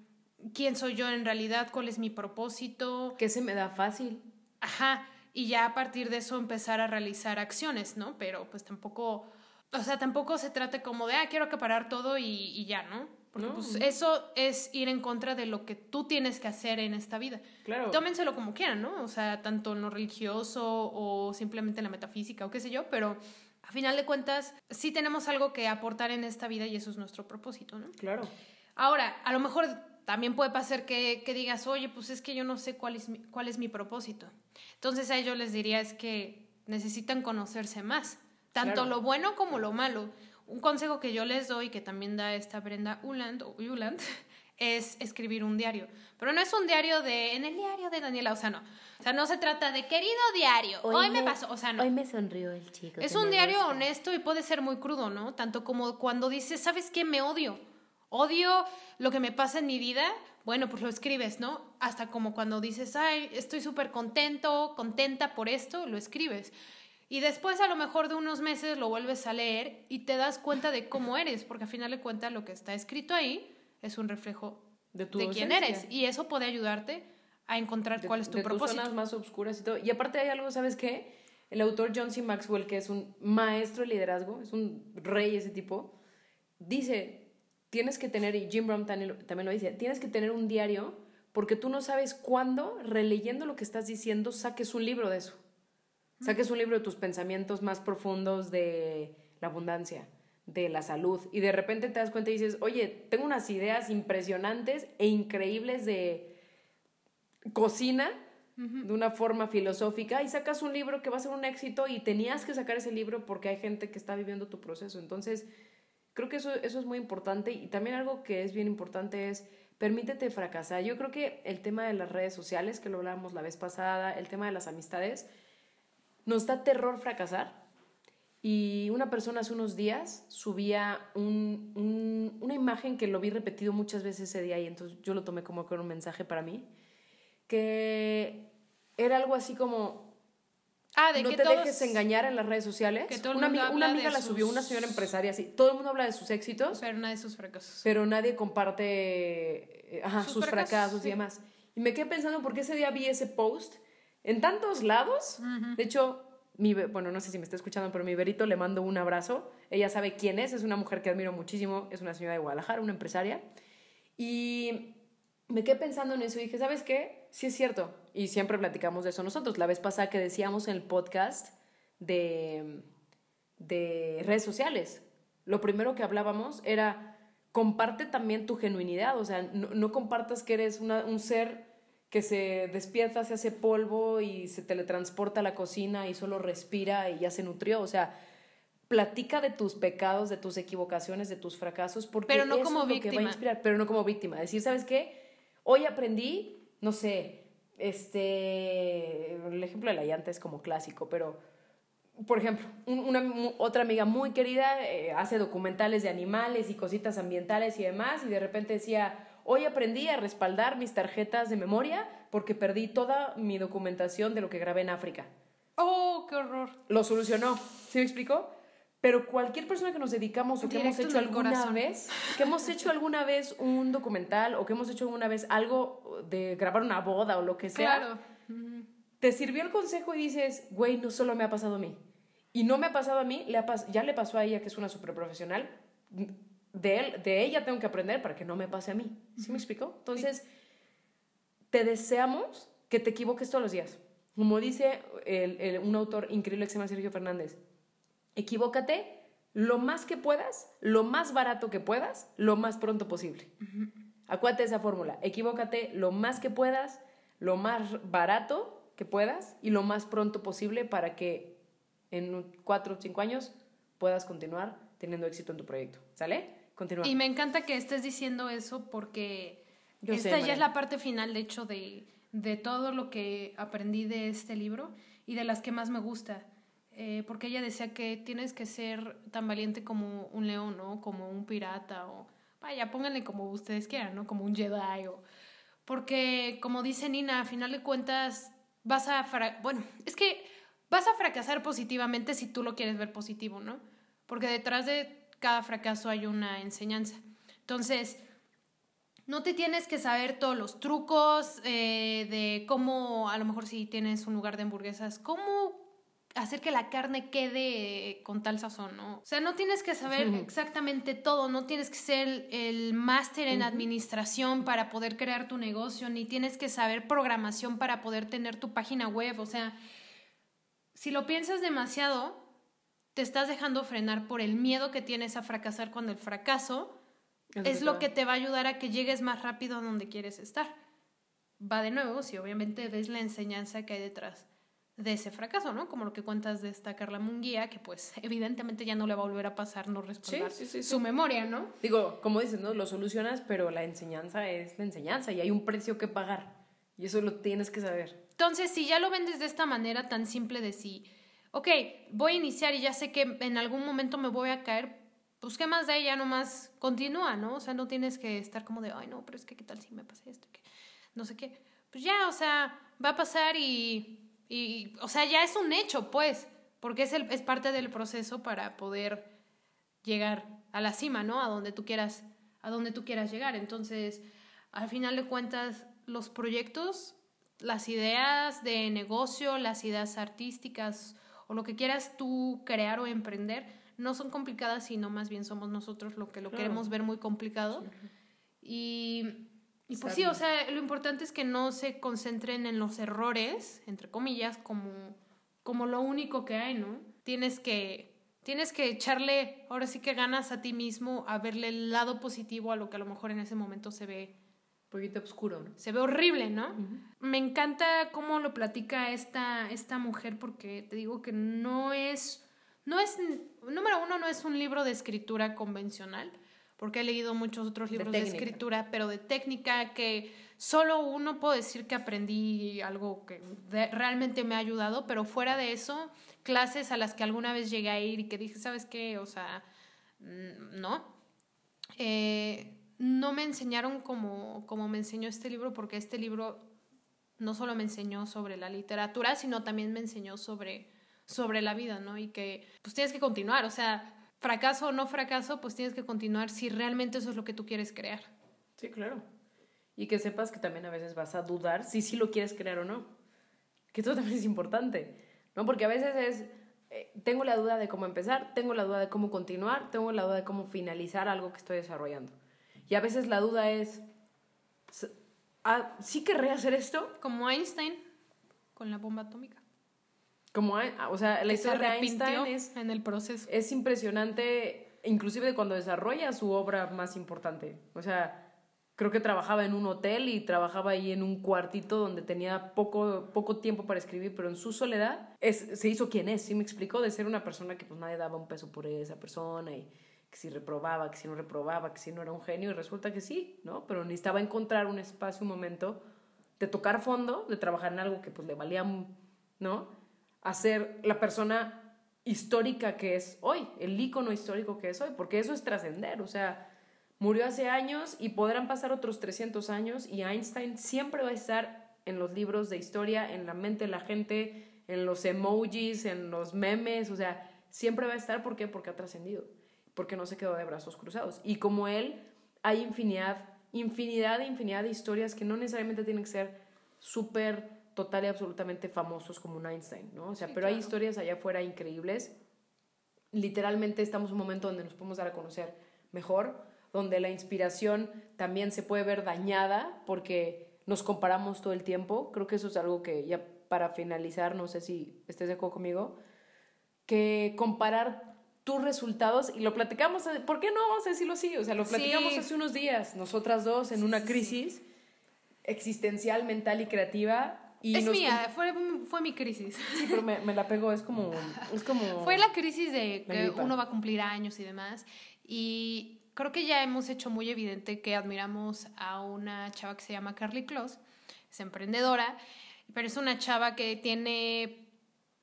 quién soy yo en realidad, cuál es mi propósito, Que se me da fácil. Ajá, y ya a partir de eso empezar a realizar acciones, ¿no? Pero pues tampoco, o sea, tampoco se trata como de, ah, quiero acaparar todo y, y ya, ¿no? Porque No. pues eso es ir en contra de lo que tú tienes que hacer en esta vida. Claro. Tómenselo como quieran, ¿no? O sea, tanto en lo religioso o simplemente en la metafísica o qué sé yo, pero a final de cuentas sí tenemos algo que aportar en esta vida y eso es nuestro propósito, ¿no? Claro. Ahora, a lo mejor también puede pasar que, que digas, oye, pues es que yo no sé cuál es, mi, cuál es mi propósito. Entonces a ellos les diría es que necesitan conocerse más, tanto Claro. lo bueno como lo malo. Un consejo que yo les doy, que también da esta Brenda Uland, o Uland, *laughs* es escribir un diario. Pero no es un diario de, en el diario de Daniela, o sea, no. O sea, no se trata de, querido diario, hoy, me pasó, o sea, no. Hoy me sonrió el chico. Es un me diario gusta. honesto y puede ser muy crudo, ¿no? Tanto como cuando dices, ¿sabes qué? Me odio. Odio lo que me pasa en mi vida. Bueno, pues lo escribes, ¿no? Hasta como cuando dices, ay, estoy súper contento, contenta por esto, lo escribes. Y después a lo mejor de unos meses lo vuelves a leer y te das cuenta de cómo eres, porque al final de cuentas lo que está escrito ahí es un reflejo de, tu de quién eres. Y eso puede ayudarte a encontrar de- cuál es tu de tus propósito. zonas más oscuras y todo. Y aparte hay algo, ¿sabes qué? El autor John C. Maxwell, que es un maestro de liderazgo, es un rey ese tipo, dice, tienes que tener, y Jim Brown también lo dice, tienes que tener un diario porque tú no sabes cuándo, releyendo lo que estás diciendo, saques un libro de eso. Saques un libro de tus pensamientos más profundos de la abundancia, de la salud, y de repente te das cuenta y dices, oye, tengo unas ideas impresionantes e increíbles de cocina de una forma filosófica y sacas un libro que va a ser un éxito y tenías que sacar ese libro porque hay gente que está viviendo tu proceso. Entonces, creo que eso, eso es muy importante y también algo que es bien importante es permítete fracasar. Yo creo que el tema de las redes sociales, que lo hablábamos la vez pasada, el tema de las amistades, nos da terror fracasar. Y una persona hace unos días subía un- un- una imagen que lo vi repetido muchas veces ese día y entonces yo lo tomé como que era un mensaje para mí, que era algo así como, Ah, de no que te todos... dejes engañar en las redes sociales. que todo el una, mundo amiga, una la subió, una señora empresaria, así, todo el mundo habla de sus éxitos, Pero una de sus fracasos. pero nadie comparte eh, ajá, Sus sus, fracasos, fracasos, sí. y demás. Y me quedé pensando, porque ese día vi ese post en tantos lados. De hecho, mi, bueno, no sé si me está escuchando, pero mi Berito le mando un abrazo. Ella sabe quién es, es una mujer que admiro muchísimo, es una señora de Guadalajara, una empresaria. Y me quedé pensando en eso y dije, ¿sabes qué? Sí es cierto. Y siempre platicamos de eso nosotros. La vez pasada que decíamos en el podcast de, de redes sociales, lo primero que hablábamos era comparte también tu genuinidad. O sea, no, no compartas que eres una- un ser que se despierta, se hace polvo y se teletransporta a la cocina y solo respira y ya se nutrió. O sea, platica de tus pecados, de tus equivocaciones, de tus fracasos, porque Pero no eso como es lo que va a inspirar, pero no como víctima. Decir, ¿sabes qué? Hoy aprendí, no sé, este, el ejemplo de la llanta es como clásico, pero, por ejemplo, un- una, otra amiga muy querida eh, hace documentales de animales y cositas ambientales y demás, y de repente decía, hoy aprendí a respaldar mis tarjetas de memoria porque perdí toda mi documentación de lo que grabé en África ¡Oh, qué horror! lo solucionó. ¿Sí me explico? Pero cualquier persona que nos dedicamos o que hemos hecho alguna corazón. vez, que hemos hecho alguna vez un documental o que hemos hecho alguna vez algo de grabar una boda o lo que sea, Claro. Te sirvió el consejo y dices, güey, no solo me ha pasado a mí. Y no me ha pasado a mí, le ha pas- ya le pasó a ella, que es una super profesional. De, él, de ella tengo que aprender para que no me pase a mí. ¿Sí me explico? Entonces, te deseamos que te equivoques todos los días. Como dice el- el- un autor increíble que se llama Sergio Fernández, equivócate lo más que puedas, lo más barato que puedas, lo más pronto posible. Acuérdate de esa fórmula. Equivócate lo más que puedas, lo más barato que puedas y lo más pronto posible para que en cuatro o cinco años puedas continuar teniendo éxito en tu proyecto. ¿Sale? Continúa. Y me encanta que estés diciendo eso porque Yo sé, esta ya es la parte final, de hecho, de, de todo lo que aprendí de este libro y de las que más me gusta. Eh, porque ella decía que tienes que ser tan valiente como un león, ¿no? Como un pirata o... Vaya, pónganle como ustedes quieran, ¿no? Como un Jedi o... Porque, como dice Nina, a final de cuentas vas a... fra- Bueno, es que vas a fracasar positivamente si tú lo quieres ver positivo, ¿no? Porque detrás de cada fracaso hay una enseñanza. Entonces, no te tienes que saber todos los trucos eh, de cómo, a lo mejor si tienes un lugar de hamburguesas, cómo hacer que la carne quede con tal sazón, ¿no? O sea, no tienes que saber exactamente todo, no tienes que ser el, máster en administración para poder crear tu negocio, ni tienes que saber programación para poder tener tu página web, o sea, si lo piensas demasiado, te estás dejando frenar por el miedo que tienes a fracasar cuando el fracaso es lo que te va a ayudar a que llegues más rápido a donde quieres estar. Va de nuevo si obviamente ves la enseñanza que hay detrás de ese fracaso, ¿no? Como lo que cuentas de esta Carla Munguía, que pues *laughs* evidentemente ya no le va a volver a pasar no respaldar Sí, sí, sí, su memoria, ¿no? Digo, como dices, ¿no? Lo solucionas, pero la enseñanza es la enseñanza y hay un precio que pagar. Y eso lo tienes que saber. Entonces, si ya lo vendes de esta manera tan simple de si, ok, voy a iniciar y ya sé que en algún momento me voy a caer, pues qué más ahí, ya nomás continúa, ¿no? O sea, no tienes que estar como de, ay, no, pero es que qué tal si me pasa esto, no sé qué. Pues ya, o sea, va a pasar y, y o sea, ya es un hecho, pues, porque es, el, es parte del proceso para poder llegar a la cima, ¿no? A donde tú quieras, a donde tú quieras llegar. Entonces, al final de cuentas los proyectos, las ideas de negocio, las ideas artísticas o lo que quieras tú crear o emprender, no son complicadas, sino más bien somos nosotros lo que lo queremos ver muy complicado. Y, y pues sí, o sea, lo importante es que no se concentren en los errores, entre comillas, como, como lo único que hay, ¿no? Tienes que, tienes que echarle, ahora sí que ganas a ti mismo a verle el lado positivo a lo que a lo mejor en ese momento se ve poquito oscuro, ¿no? Se ve horrible, ¿no? Me encanta cómo lo platica esta, esta mujer porque te digo que no es, no es, número uno, no es un libro de escritura convencional, porque he leído muchos otros libros de, escritura, pero de técnica que solo uno puedo decir que aprendí algo que realmente me ha ayudado, pero fuera de eso, clases a las que alguna vez llegué a ir y que dije, ¿sabes qué? O sea, no. Eh, no me enseñaron como, como me enseñó este libro, porque este libro no solo me enseñó sobre la literatura, sino también me enseñó sobre, sobre la vida, ¿no? Y que pues tienes que continuar, o sea, fracaso o no fracaso, pues tienes que continuar si realmente eso es lo que tú quieres crear. Sí, claro. Y que sepas que también a veces vas a dudar si sí lo quieres crear o no. Que eso también es importante, ¿no? Porque a veces es, eh, tengo la duda de cómo empezar, tengo la duda de cómo continuar, tengo la duda de cómo finalizar algo que estoy desarrollando. Y a veces la duda es, ah, ¿sí querré hacer esto? Como Einstein con la bomba atómica. Como, o sea, la historia de Einstein es, en el proceso. Es impresionante, inclusive cuando desarrolla su obra más importante. O sea, creo que trabajaba en un hotel y trabajaba ahí en un cuartito donde tenía poco, poco tiempo para escribir, pero en su soledad es, se hizo quien es, ¿sí me explicó? De ser una persona que pues nadie daba un peso por esa persona y que si reprobaba, que si no reprobaba, que si no era un genio, y resulta que sí, ¿no? Pero necesitaba encontrar un espacio, un momento de tocar fondo, de trabajar en algo que pues le valía, ¿no? Hacer la persona histórica que es hoy, el ícono histórico que es hoy, porque eso es trascender, o sea, murió hace años y podrán pasar otros 300 años y Einstein siempre va a estar en los libros de historia, en la mente de la gente, en los emojis, en los memes, o sea, siempre va a estar, ¿por qué? Porque ha trascendido porque no se quedó de brazos cruzados. Y como él, hay infinidad, infinidad infinidad de historias que no necesariamente tienen que ser súper, total y absolutamente famosos como un Einstein, ¿no? O sea, pero hay historias allá afuera increíbles. Literalmente estamos en un momento donde nos podemos dar a conocer mejor, donde la inspiración también se puede ver dañada porque nos comparamos todo el tiempo. Creo que eso es algo que ya para finalizar, no sé si estés de acuerdo conmigo, que comparar tus resultados y lo platicamos, ¿por qué no vamos a decirlo así? O sea, lo platicamos hace unos días, nosotras dos en una crisis existencial, mental y creativa. Y es mía, fue, fue, mi crisis. Sí, pero me, me, la pegó, es como, es como... *laughs* Fue la crisis de que uno va a cumplir años y demás. Y creo que ya hemos hecho muy evidente que admiramos a una chava que se llama Carly Close, es emprendedora, pero es una chava que tiene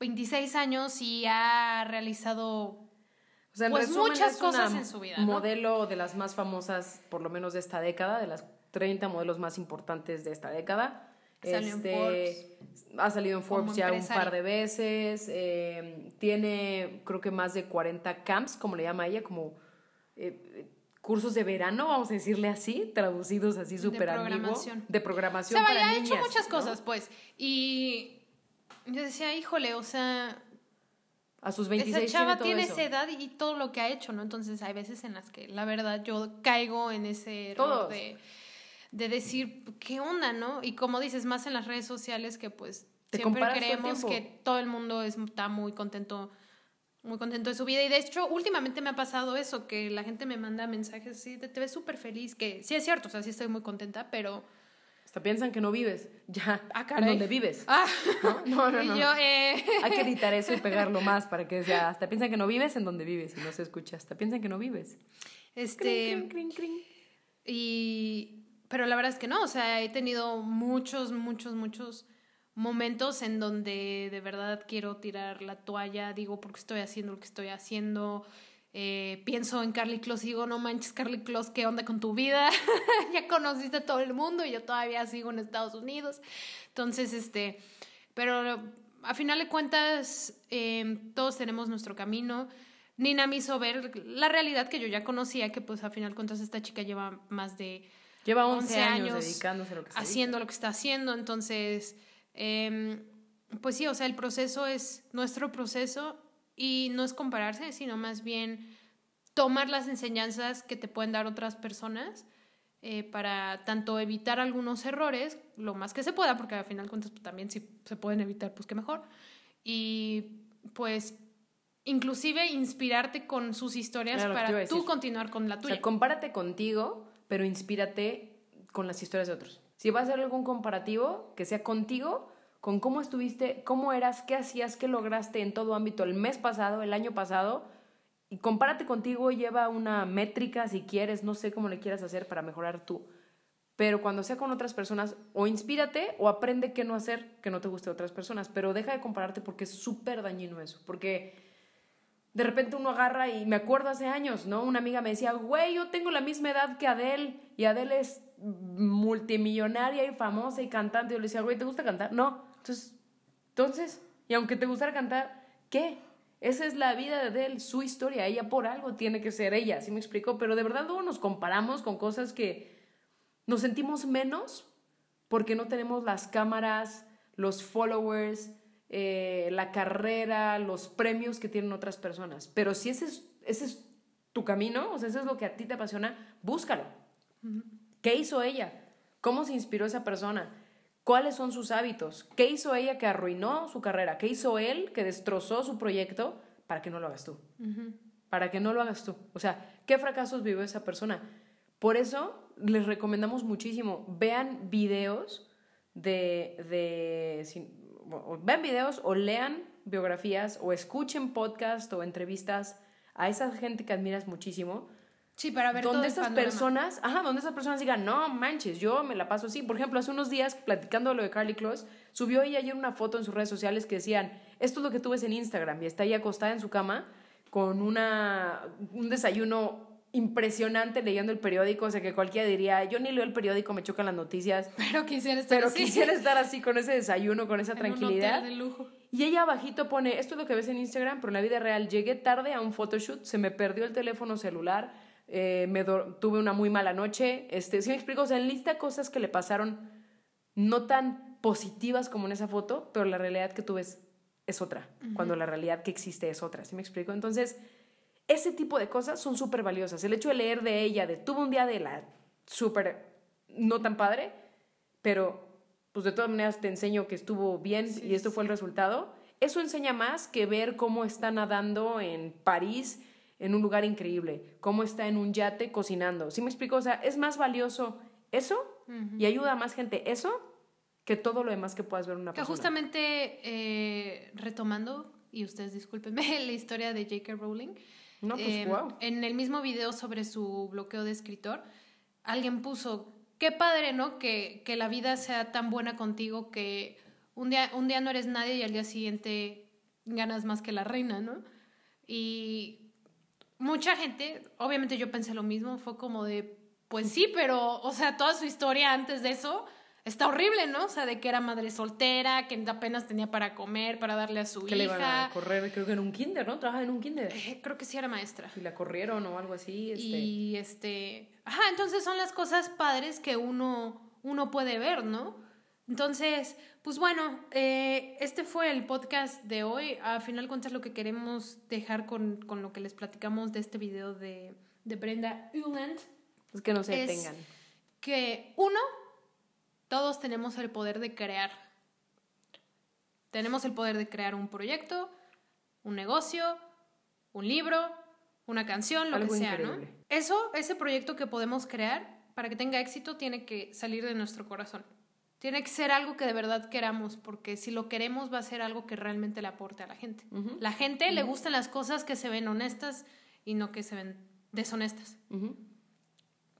26 años y ha realizado o sea, pues muchas cosas en su vida. Modelo de las más famosas, por lo menos de esta década, de las 30 modelos más importantes de esta década. Este, ha salido en Forbes ya un par de veces. Eh, tiene, creo que más de 40 camps, como le llama ella, como eh, cursos de verano, vamos a decirle así, traducidos así súper De programación. De programación. O sea, ha hecho muchas cosas, pues. Y yo decía, híjole, o sea, a sus 26 Esa chava tiene, esa edad y todo lo que ha hecho, ¿no? Entonces hay veces en las que la verdad yo caigo en ese error de, de, decir, ¿qué onda, no? Y como dices, más en las redes sociales que pues siempre creemos que todo el mundo está muy contento muy contento de su vida y de hecho últimamente me ha pasado eso que la gente me manda mensajes así te ves súper feliz que sí es cierto o sea sí estoy muy contenta pero hasta piensan que no vives *laughs* ya ah, en donde vives. Ah. No, no, no. *laughs* eh... Hay que editar eso y pegarlo *laughs* más para que sea. Hasta piensan que no vives en donde vives y no se escucha. Hasta piensan que no vives. Este. Y. Pero la verdad es que no. O sea, he tenido muchos, muchos, muchos momentos en donde de verdad quiero tirar la toalla. Digo, porque estoy haciendo lo que estoy haciendo. Eh, pienso en Carly Close y digo, no manches, Carly Close, ¿qué onda con tu vida? *laughs* ya conociste a todo el mundo y yo todavía sigo en Estados Unidos. Entonces, este, pero a final de cuentas, em, todos tenemos nuestro camino. Nina me hizo ver la realidad que yo ya conocía, que pues a final de cuentas esta chica lleva más de Lleva 11, años, dedicándose a lo que haciendo lo que está haciendo. Entonces, em, pues sí, o sea, el proceso es nuestro proceso y no es compararse, sino más bien tomar las enseñanzas que te pueden dar otras personas eh, para tanto evitar algunos errores, lo más que se pueda, porque al final cuentas pues, también si se pueden evitar, pues qué mejor. Y pues inclusive inspirarte con sus historias para tú continuar con la tuya. O sea, compárate contigo, pero inspírate con las historias de otros. Si vas a hacer algún comparativo, que sea contigo, con cómo estuviste, cómo eras, qué hacías, qué lograste en todo ámbito el mes pasado, el año pasado, y compárate contigo, lleva una métrica si quieres, no sé cómo le quieras hacer para mejorar tú. Pero cuando sea con otras personas, o inspírate o aprende qué no hacer que no te guste a otras personas. Pero deja de compararte porque es súper dañino eso. Porque de repente uno agarra y me acuerdo hace años, ¿no? Una amiga me decía, güey, yo tengo la misma edad que Adele y Adele es multimillonaria y famosa y cantante. Yo le decía, güey, ¿te gusta cantar? No. Entonces, entonces, y aunque te gustara cantar, ¿qué? Esa es la vida de él, su historia. Ella por algo tiene que ser ella, ¿sí me explico? Pero de verdad luego nos comparamos con cosas que nos sentimos menos porque no tenemos las cámaras, los followers, eh, la carrera, los premios que tienen otras personas. Pero si ese es, ese es tu camino, o sea, eso es lo que a ti te apasiona, búscalo. ¿Qué hizo ella? ¿Cómo se inspiró esa persona? Cuáles son sus hábitos, qué hizo ella que arruinó su carrera, qué hizo él que destrozó su proyecto para que no lo hagas tú. Para que no lo hagas tú. O sea, ¿qué fracasos vivió esa persona? Por eso les recomendamos muchísimo, vean videos de, de vean videos o lean biografías o escuchen podcast o entrevistas a esa gente que admiras muchísimo Sí, para ver donde esas personas, ajá, donde esas personas digan, no manches, yo me la paso así. Por ejemplo, hace unos días, platicando lo de Carly Close, subió ella ayer una foto en sus redes sociales que decían, esto es lo que tú ves en Instagram, y está ahí acostada en su cama con una, un desayuno impresionante leyendo el periódico, o sea que cualquiera diría, yo ni leo el periódico, me chocan las noticias. *laughs* Pero quisiera estar pero así. quisiera *laughs* estar así con ese desayuno, con esa tranquilidad. de lujo. Y ella abajito pone, esto es lo que ves en Instagram, pero en la vida real llegué tarde a un photoshoot, se me perdió el teléfono celular, eh, me tuve una muy mala noche. Este, si me explico, o sea, enlista cosas que le pasaron no tan positivas como en esa foto, pero la realidad que tú ves es otra, cuando la realidad que existe es otra, ¿sí me explico? Entonces, ese tipo de cosas son súper valiosas. El hecho de leer de ella, de tuvo un día de la súper no tan padre, pero pues de todas maneras te enseño que estuvo bien y esto fue el resultado. Eso enseña más que ver cómo está nadando en París en un lugar increíble, cómo está en un yate cocinando. ¿Sí me explico? O sea, es más valioso eso y ayuda a más gente eso que todo lo demás que puedas ver en una persona. Que justamente eh, retomando, y ustedes discúlpenme, *laughs* la historia de J.K. Rowling. No, pues wow. Em, en el mismo video sobre su bloqueo de escritor, alguien puso, qué padre, ¿no? Que, que la vida sea tan buena contigo que un día, un día no eres nadie y al día siguiente ganas más que la reina, ¿no? Y mucha gente, obviamente yo pensé lo mismo, fue como de, pues sí, pero, o sea, toda su historia antes de eso está horrible, ¿no? O sea, de que era madre soltera, que apenas tenía para comer, para darle a su que hija. le iban a correr, creo que en un kinder, ¿no? Trabaja en un kinder. Eh, creo que sí era maestra. Y la corrieron o algo así. Este... Y este, ajá, entonces son las cosas padres que uno, uno puede ver, ¿no? Entonces, pues bueno, eh, este fue el podcast de hoy. A final cuentas lo que queremos dejar con, con lo que les platicamos de este video de, de Brenda Uland. Es que no se detengan. Que uno, todos tenemos el poder de crear. Tenemos el poder de crear un proyecto, un negocio, un libro, una canción, lo que sea, ¿no? Eso, ese proyecto que podemos crear, para que tenga éxito, tiene que salir de nuestro corazón. Tiene que ser algo que de verdad queramos, porque si lo queremos va a ser algo que realmente le aporte a la gente. La gente le gustan las cosas que se ven honestas y no que se ven deshonestas.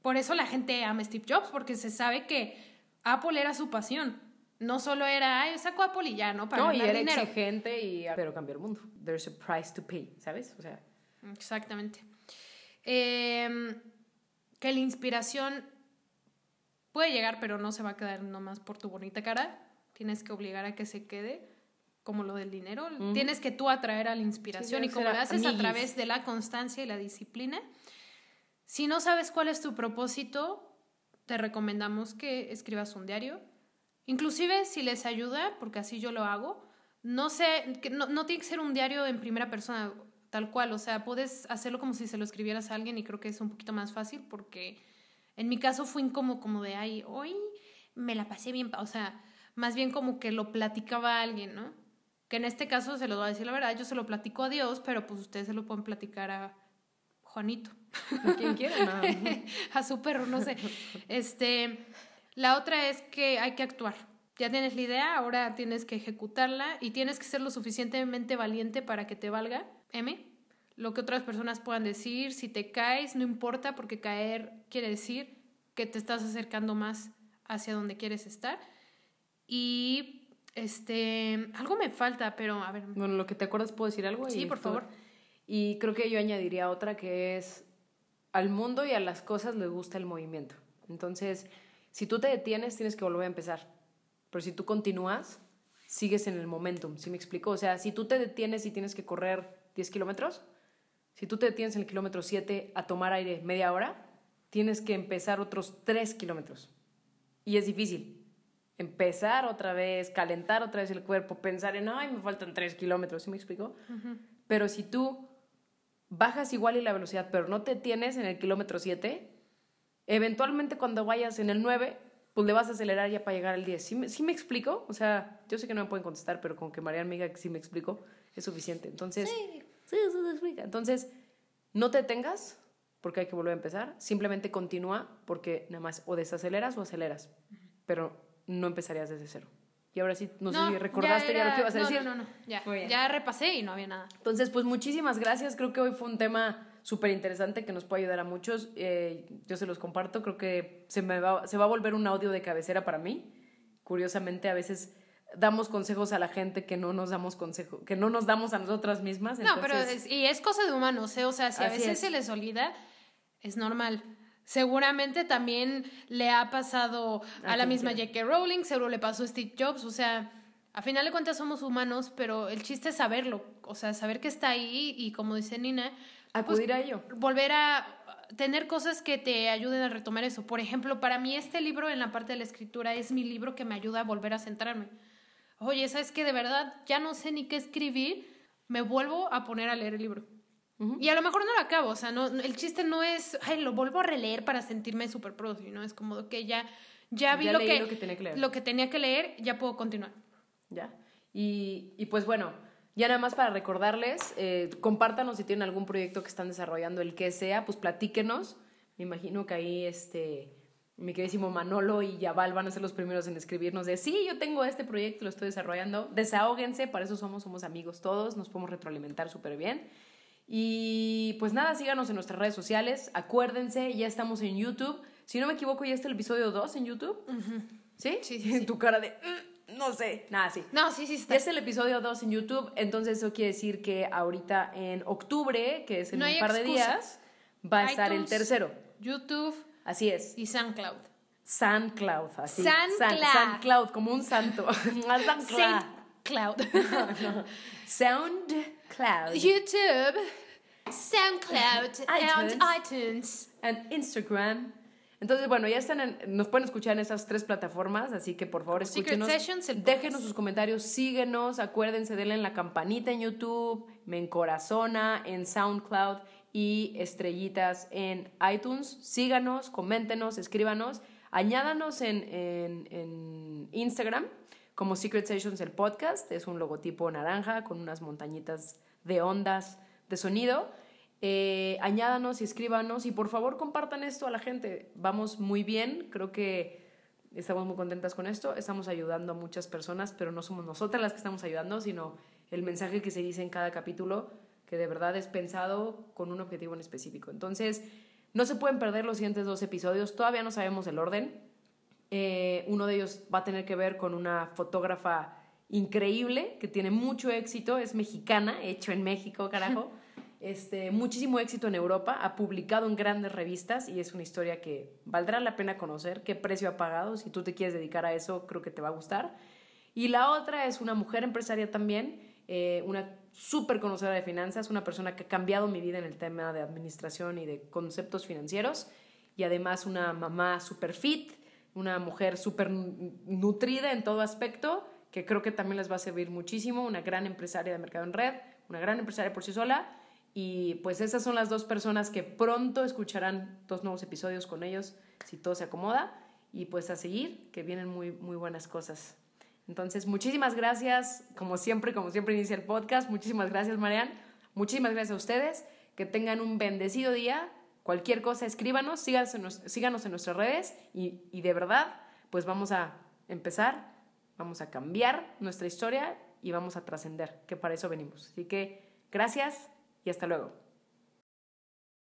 Por eso la gente ama Steve Jobs, porque se sabe que Apple era su pasión. No solo era, ay, saco Apple y ya, ¿no? Para no, y era exigente, y, pero cambió el mundo. There's a price to pay, ¿sabes? O sea. Exactamente. Em, que la inspiración Puede llegar, pero no se va a quedar nomás por tu bonita cara. Tienes que obligar a que se quede, como lo del dinero. Tienes que tú atraer a la inspiración y como lo haces a través de la constancia y la disciplina. Si no sabes cuál es tu propósito, te recomendamos que escribas un diario. Inclusive si les ayuda, porque así yo lo hago, no sé, que no, no tiene que ser un diario en primera persona, tal cual, o sea, puedes hacerlo como si se lo escribieras a alguien y creo que es un poquito más fácil porque en mi caso fue incómodo como de, ay, hoy me la pasé bien, o sea, más bien como que lo platicaba a alguien, ¿no? Que en este caso se lo voy a decir la verdad, yo se lo platico a Dios, pero pues ustedes se lo pueden platicar a Juanito. ¿A quién quieren? *laughs* A- a su perro, no sé. Este, la otra es que hay que actuar. Ya tienes la idea, ahora tienes que ejecutarla y tienes que ser lo suficientemente valiente para que te valga, M. Lo que otras personas puedan decir, si te caes, no importa, porque caer quiere decir que te estás acercando más hacia donde quieres estar. Y este, algo me falta, pero a ver, Bueno, lo que te acuerdas, ¿puedo decir algo? Sí, por favor. Y creo que yo añadiría otra que es, al mundo y a las cosas les gusta el movimiento. Entonces, si tú te detienes, tienes que volver a empezar. Pero si tú continúas, sigues en el momentum. ¿Sí me explico? O sea, si tú te detienes y tienes que correr 10 kilómetros, si tú te detienes en el kilómetro 7 a tomar aire media hora, tienes que empezar otros 3 kilómetros. Y es difícil. Empezar otra vez, calentar otra vez el cuerpo, pensar en, ay, me faltan 3 kilómetros. ¿Sí me explico? Pero si tú bajas igual y la velocidad, pero no te tienes en el kilómetro 7, eventualmente cuando vayas en el 9, pues le vas a acelerar ya para llegar al 10. ¿Sí me, sí me explico? O sea, yo sé que no me pueden contestar, pero con que María me diga que sí me explico, es suficiente. Entonces, sí, sí, se explica. Entonces, no te tengas, porque hay que volver a empezar. Simplemente continúa, porque nada más o desaceleras o aceleras, pero no empezarías desde cero. Y ahora sí, no, sé si recordaste ya, era- lo que ibas a no, decir. No, no, no, ya, ya repasé y no había nada. Entonces, pues muchísimas gracias. Creo que hoy fue un tema súper interesante que nos puede ayudar a muchos. Eh, yo se los comparto. Creo que se, me va, se va a volver un audio de cabecera para mí. Curiosamente, a veces damos consejos a la gente que no nos damos consejo, que no nos damos a nosotras mismas. No, pero es, y es cosa de humanos, ¿eh? O sea, si a Así veces es. se les olvida, es normal. Seguramente también le ha pasado a, A la misma. J.K. Rowling, seguro le pasó a Steve Jobs, o sea, a final de cuentas somos humanos, pero el chiste es saberlo, o sea, saber que está ahí y como dice Nina, pues, acudir a ello. volver a tener cosas que te ayuden a retomar eso. Por ejemplo, para mí este libro en la parte de la escritura es mi libro que me ayuda a volver a centrarme. Oye, ¿sabes que De verdad ya no sé ni qué escribir, me vuelvo a poner a leer el libro. Y a lo mejor no lo acabo, o sea, no, el chiste no es, ay, lo vuelvo a releer para sentirme súper pro, ¿no? Es como que ya, ya vi Ya lo, que, lo que tenía que leer. lo que tenía que leer, ya puedo continuar. ¿Ya? Y, y pues bueno, ya nada más para recordarles, eh, compártanos si tienen algún proyecto que están desarrollando, el que sea, pues platíquenos. Me imagino que ahí este, mi queridísimo Manolo y Yabal van a ser los primeros en escribirnos de, sí, yo tengo este proyecto, lo estoy desarrollando. Desahóguense, para eso somos, somos amigos todos, nos podemos retroalimentar súper bien. Y pues nada, síganos en nuestras redes sociales. Acuérdense, ya estamos en YouTube. Si no me equivoco, ya está el episodio 2 en YouTube. ¿Sí? Sí, sí, *laughs* sí. tu cara de, "Mm, no sé. Nada, sí. No, sí, sí, está. Ya es el episodio 2 en YouTube, entonces eso quiere decir que ahorita en octubre, que es en No un par de días, va a estar el iTunes, tercero. YouTube Así es. y SoundCloud. SoundCloud, así. SoundCloud. SoundCloud, como un santo. SoundCloud. SoundCloud. SoundCloud. YouTube, SoundCloud, *laughs* and iTunes. iTunes. and Instagram. Entonces, bueno, ya están en- nos pueden escuchar en esas tres plataformas, así que por favor escúchenos. Sessions, déjenos sus comentarios, síguenos, acuérdense, denle en la campanita en YouTube, me encorazona en SoundCloud y estrellitas en iTunes. Síganos, coméntenos, escríbanos, añádanos en, en, en Instagram como Secret Sessions el podcast, es un logotipo naranja con unas montañitas de ondas de sonido. Eh, añádanos y escríbanos y por favor compartan esto a la gente. Vamos muy bien, creo que estamos muy contentas con esto, estamos ayudando a muchas personas, pero no somos nosotras las que estamos ayudando, sino el mensaje que se dice en cada capítulo, que de verdad es pensado con un objetivo en específico. Entonces, no se pueden perder los siguientes dos episodios, todavía no sabemos el orden. Eh, uno de ellos va a tener que ver con una fotógrafa increíble que tiene mucho éxito, es mexicana, hecho en México, carajo. *laughs* Este, muchísimo éxito en Europa, ha publicado en grandes revistas y es una historia que valdrá la pena conocer. ¿Qué precio ha pagado? Si tú te quieres dedicar a eso, creo que te va a gustar. Y la otra es una mujer empresaria también, eh, una súper conocedora de finanzas, una persona que ha cambiado mi vida en el tema de administración y de conceptos financieros. y además una mamá super fit, una mujer súper nutrida en todo aspecto, que creo que también les va a servir muchísimo, una gran empresaria de mercado en red, una gran empresaria por sí sola. Y pues esas son las dos personas que pronto escucharán dos nuevos episodios con ellos, si todo se acomoda. Y pues a seguir, que vienen muy, muy buenas cosas. Entonces, muchísimas gracias, como siempre, como siempre inicia el podcast. Muchísimas gracias, Marian. Muchísimas gracias a ustedes. Que tengan un bendecido día. Cualquier cosa, escríbanos, síganos en, síganos en nuestras redes y, y de verdad, pues vamos a empezar, vamos a cambiar nuestra historia y vamos a trascender, que para eso venimos. Así que gracias y hasta luego.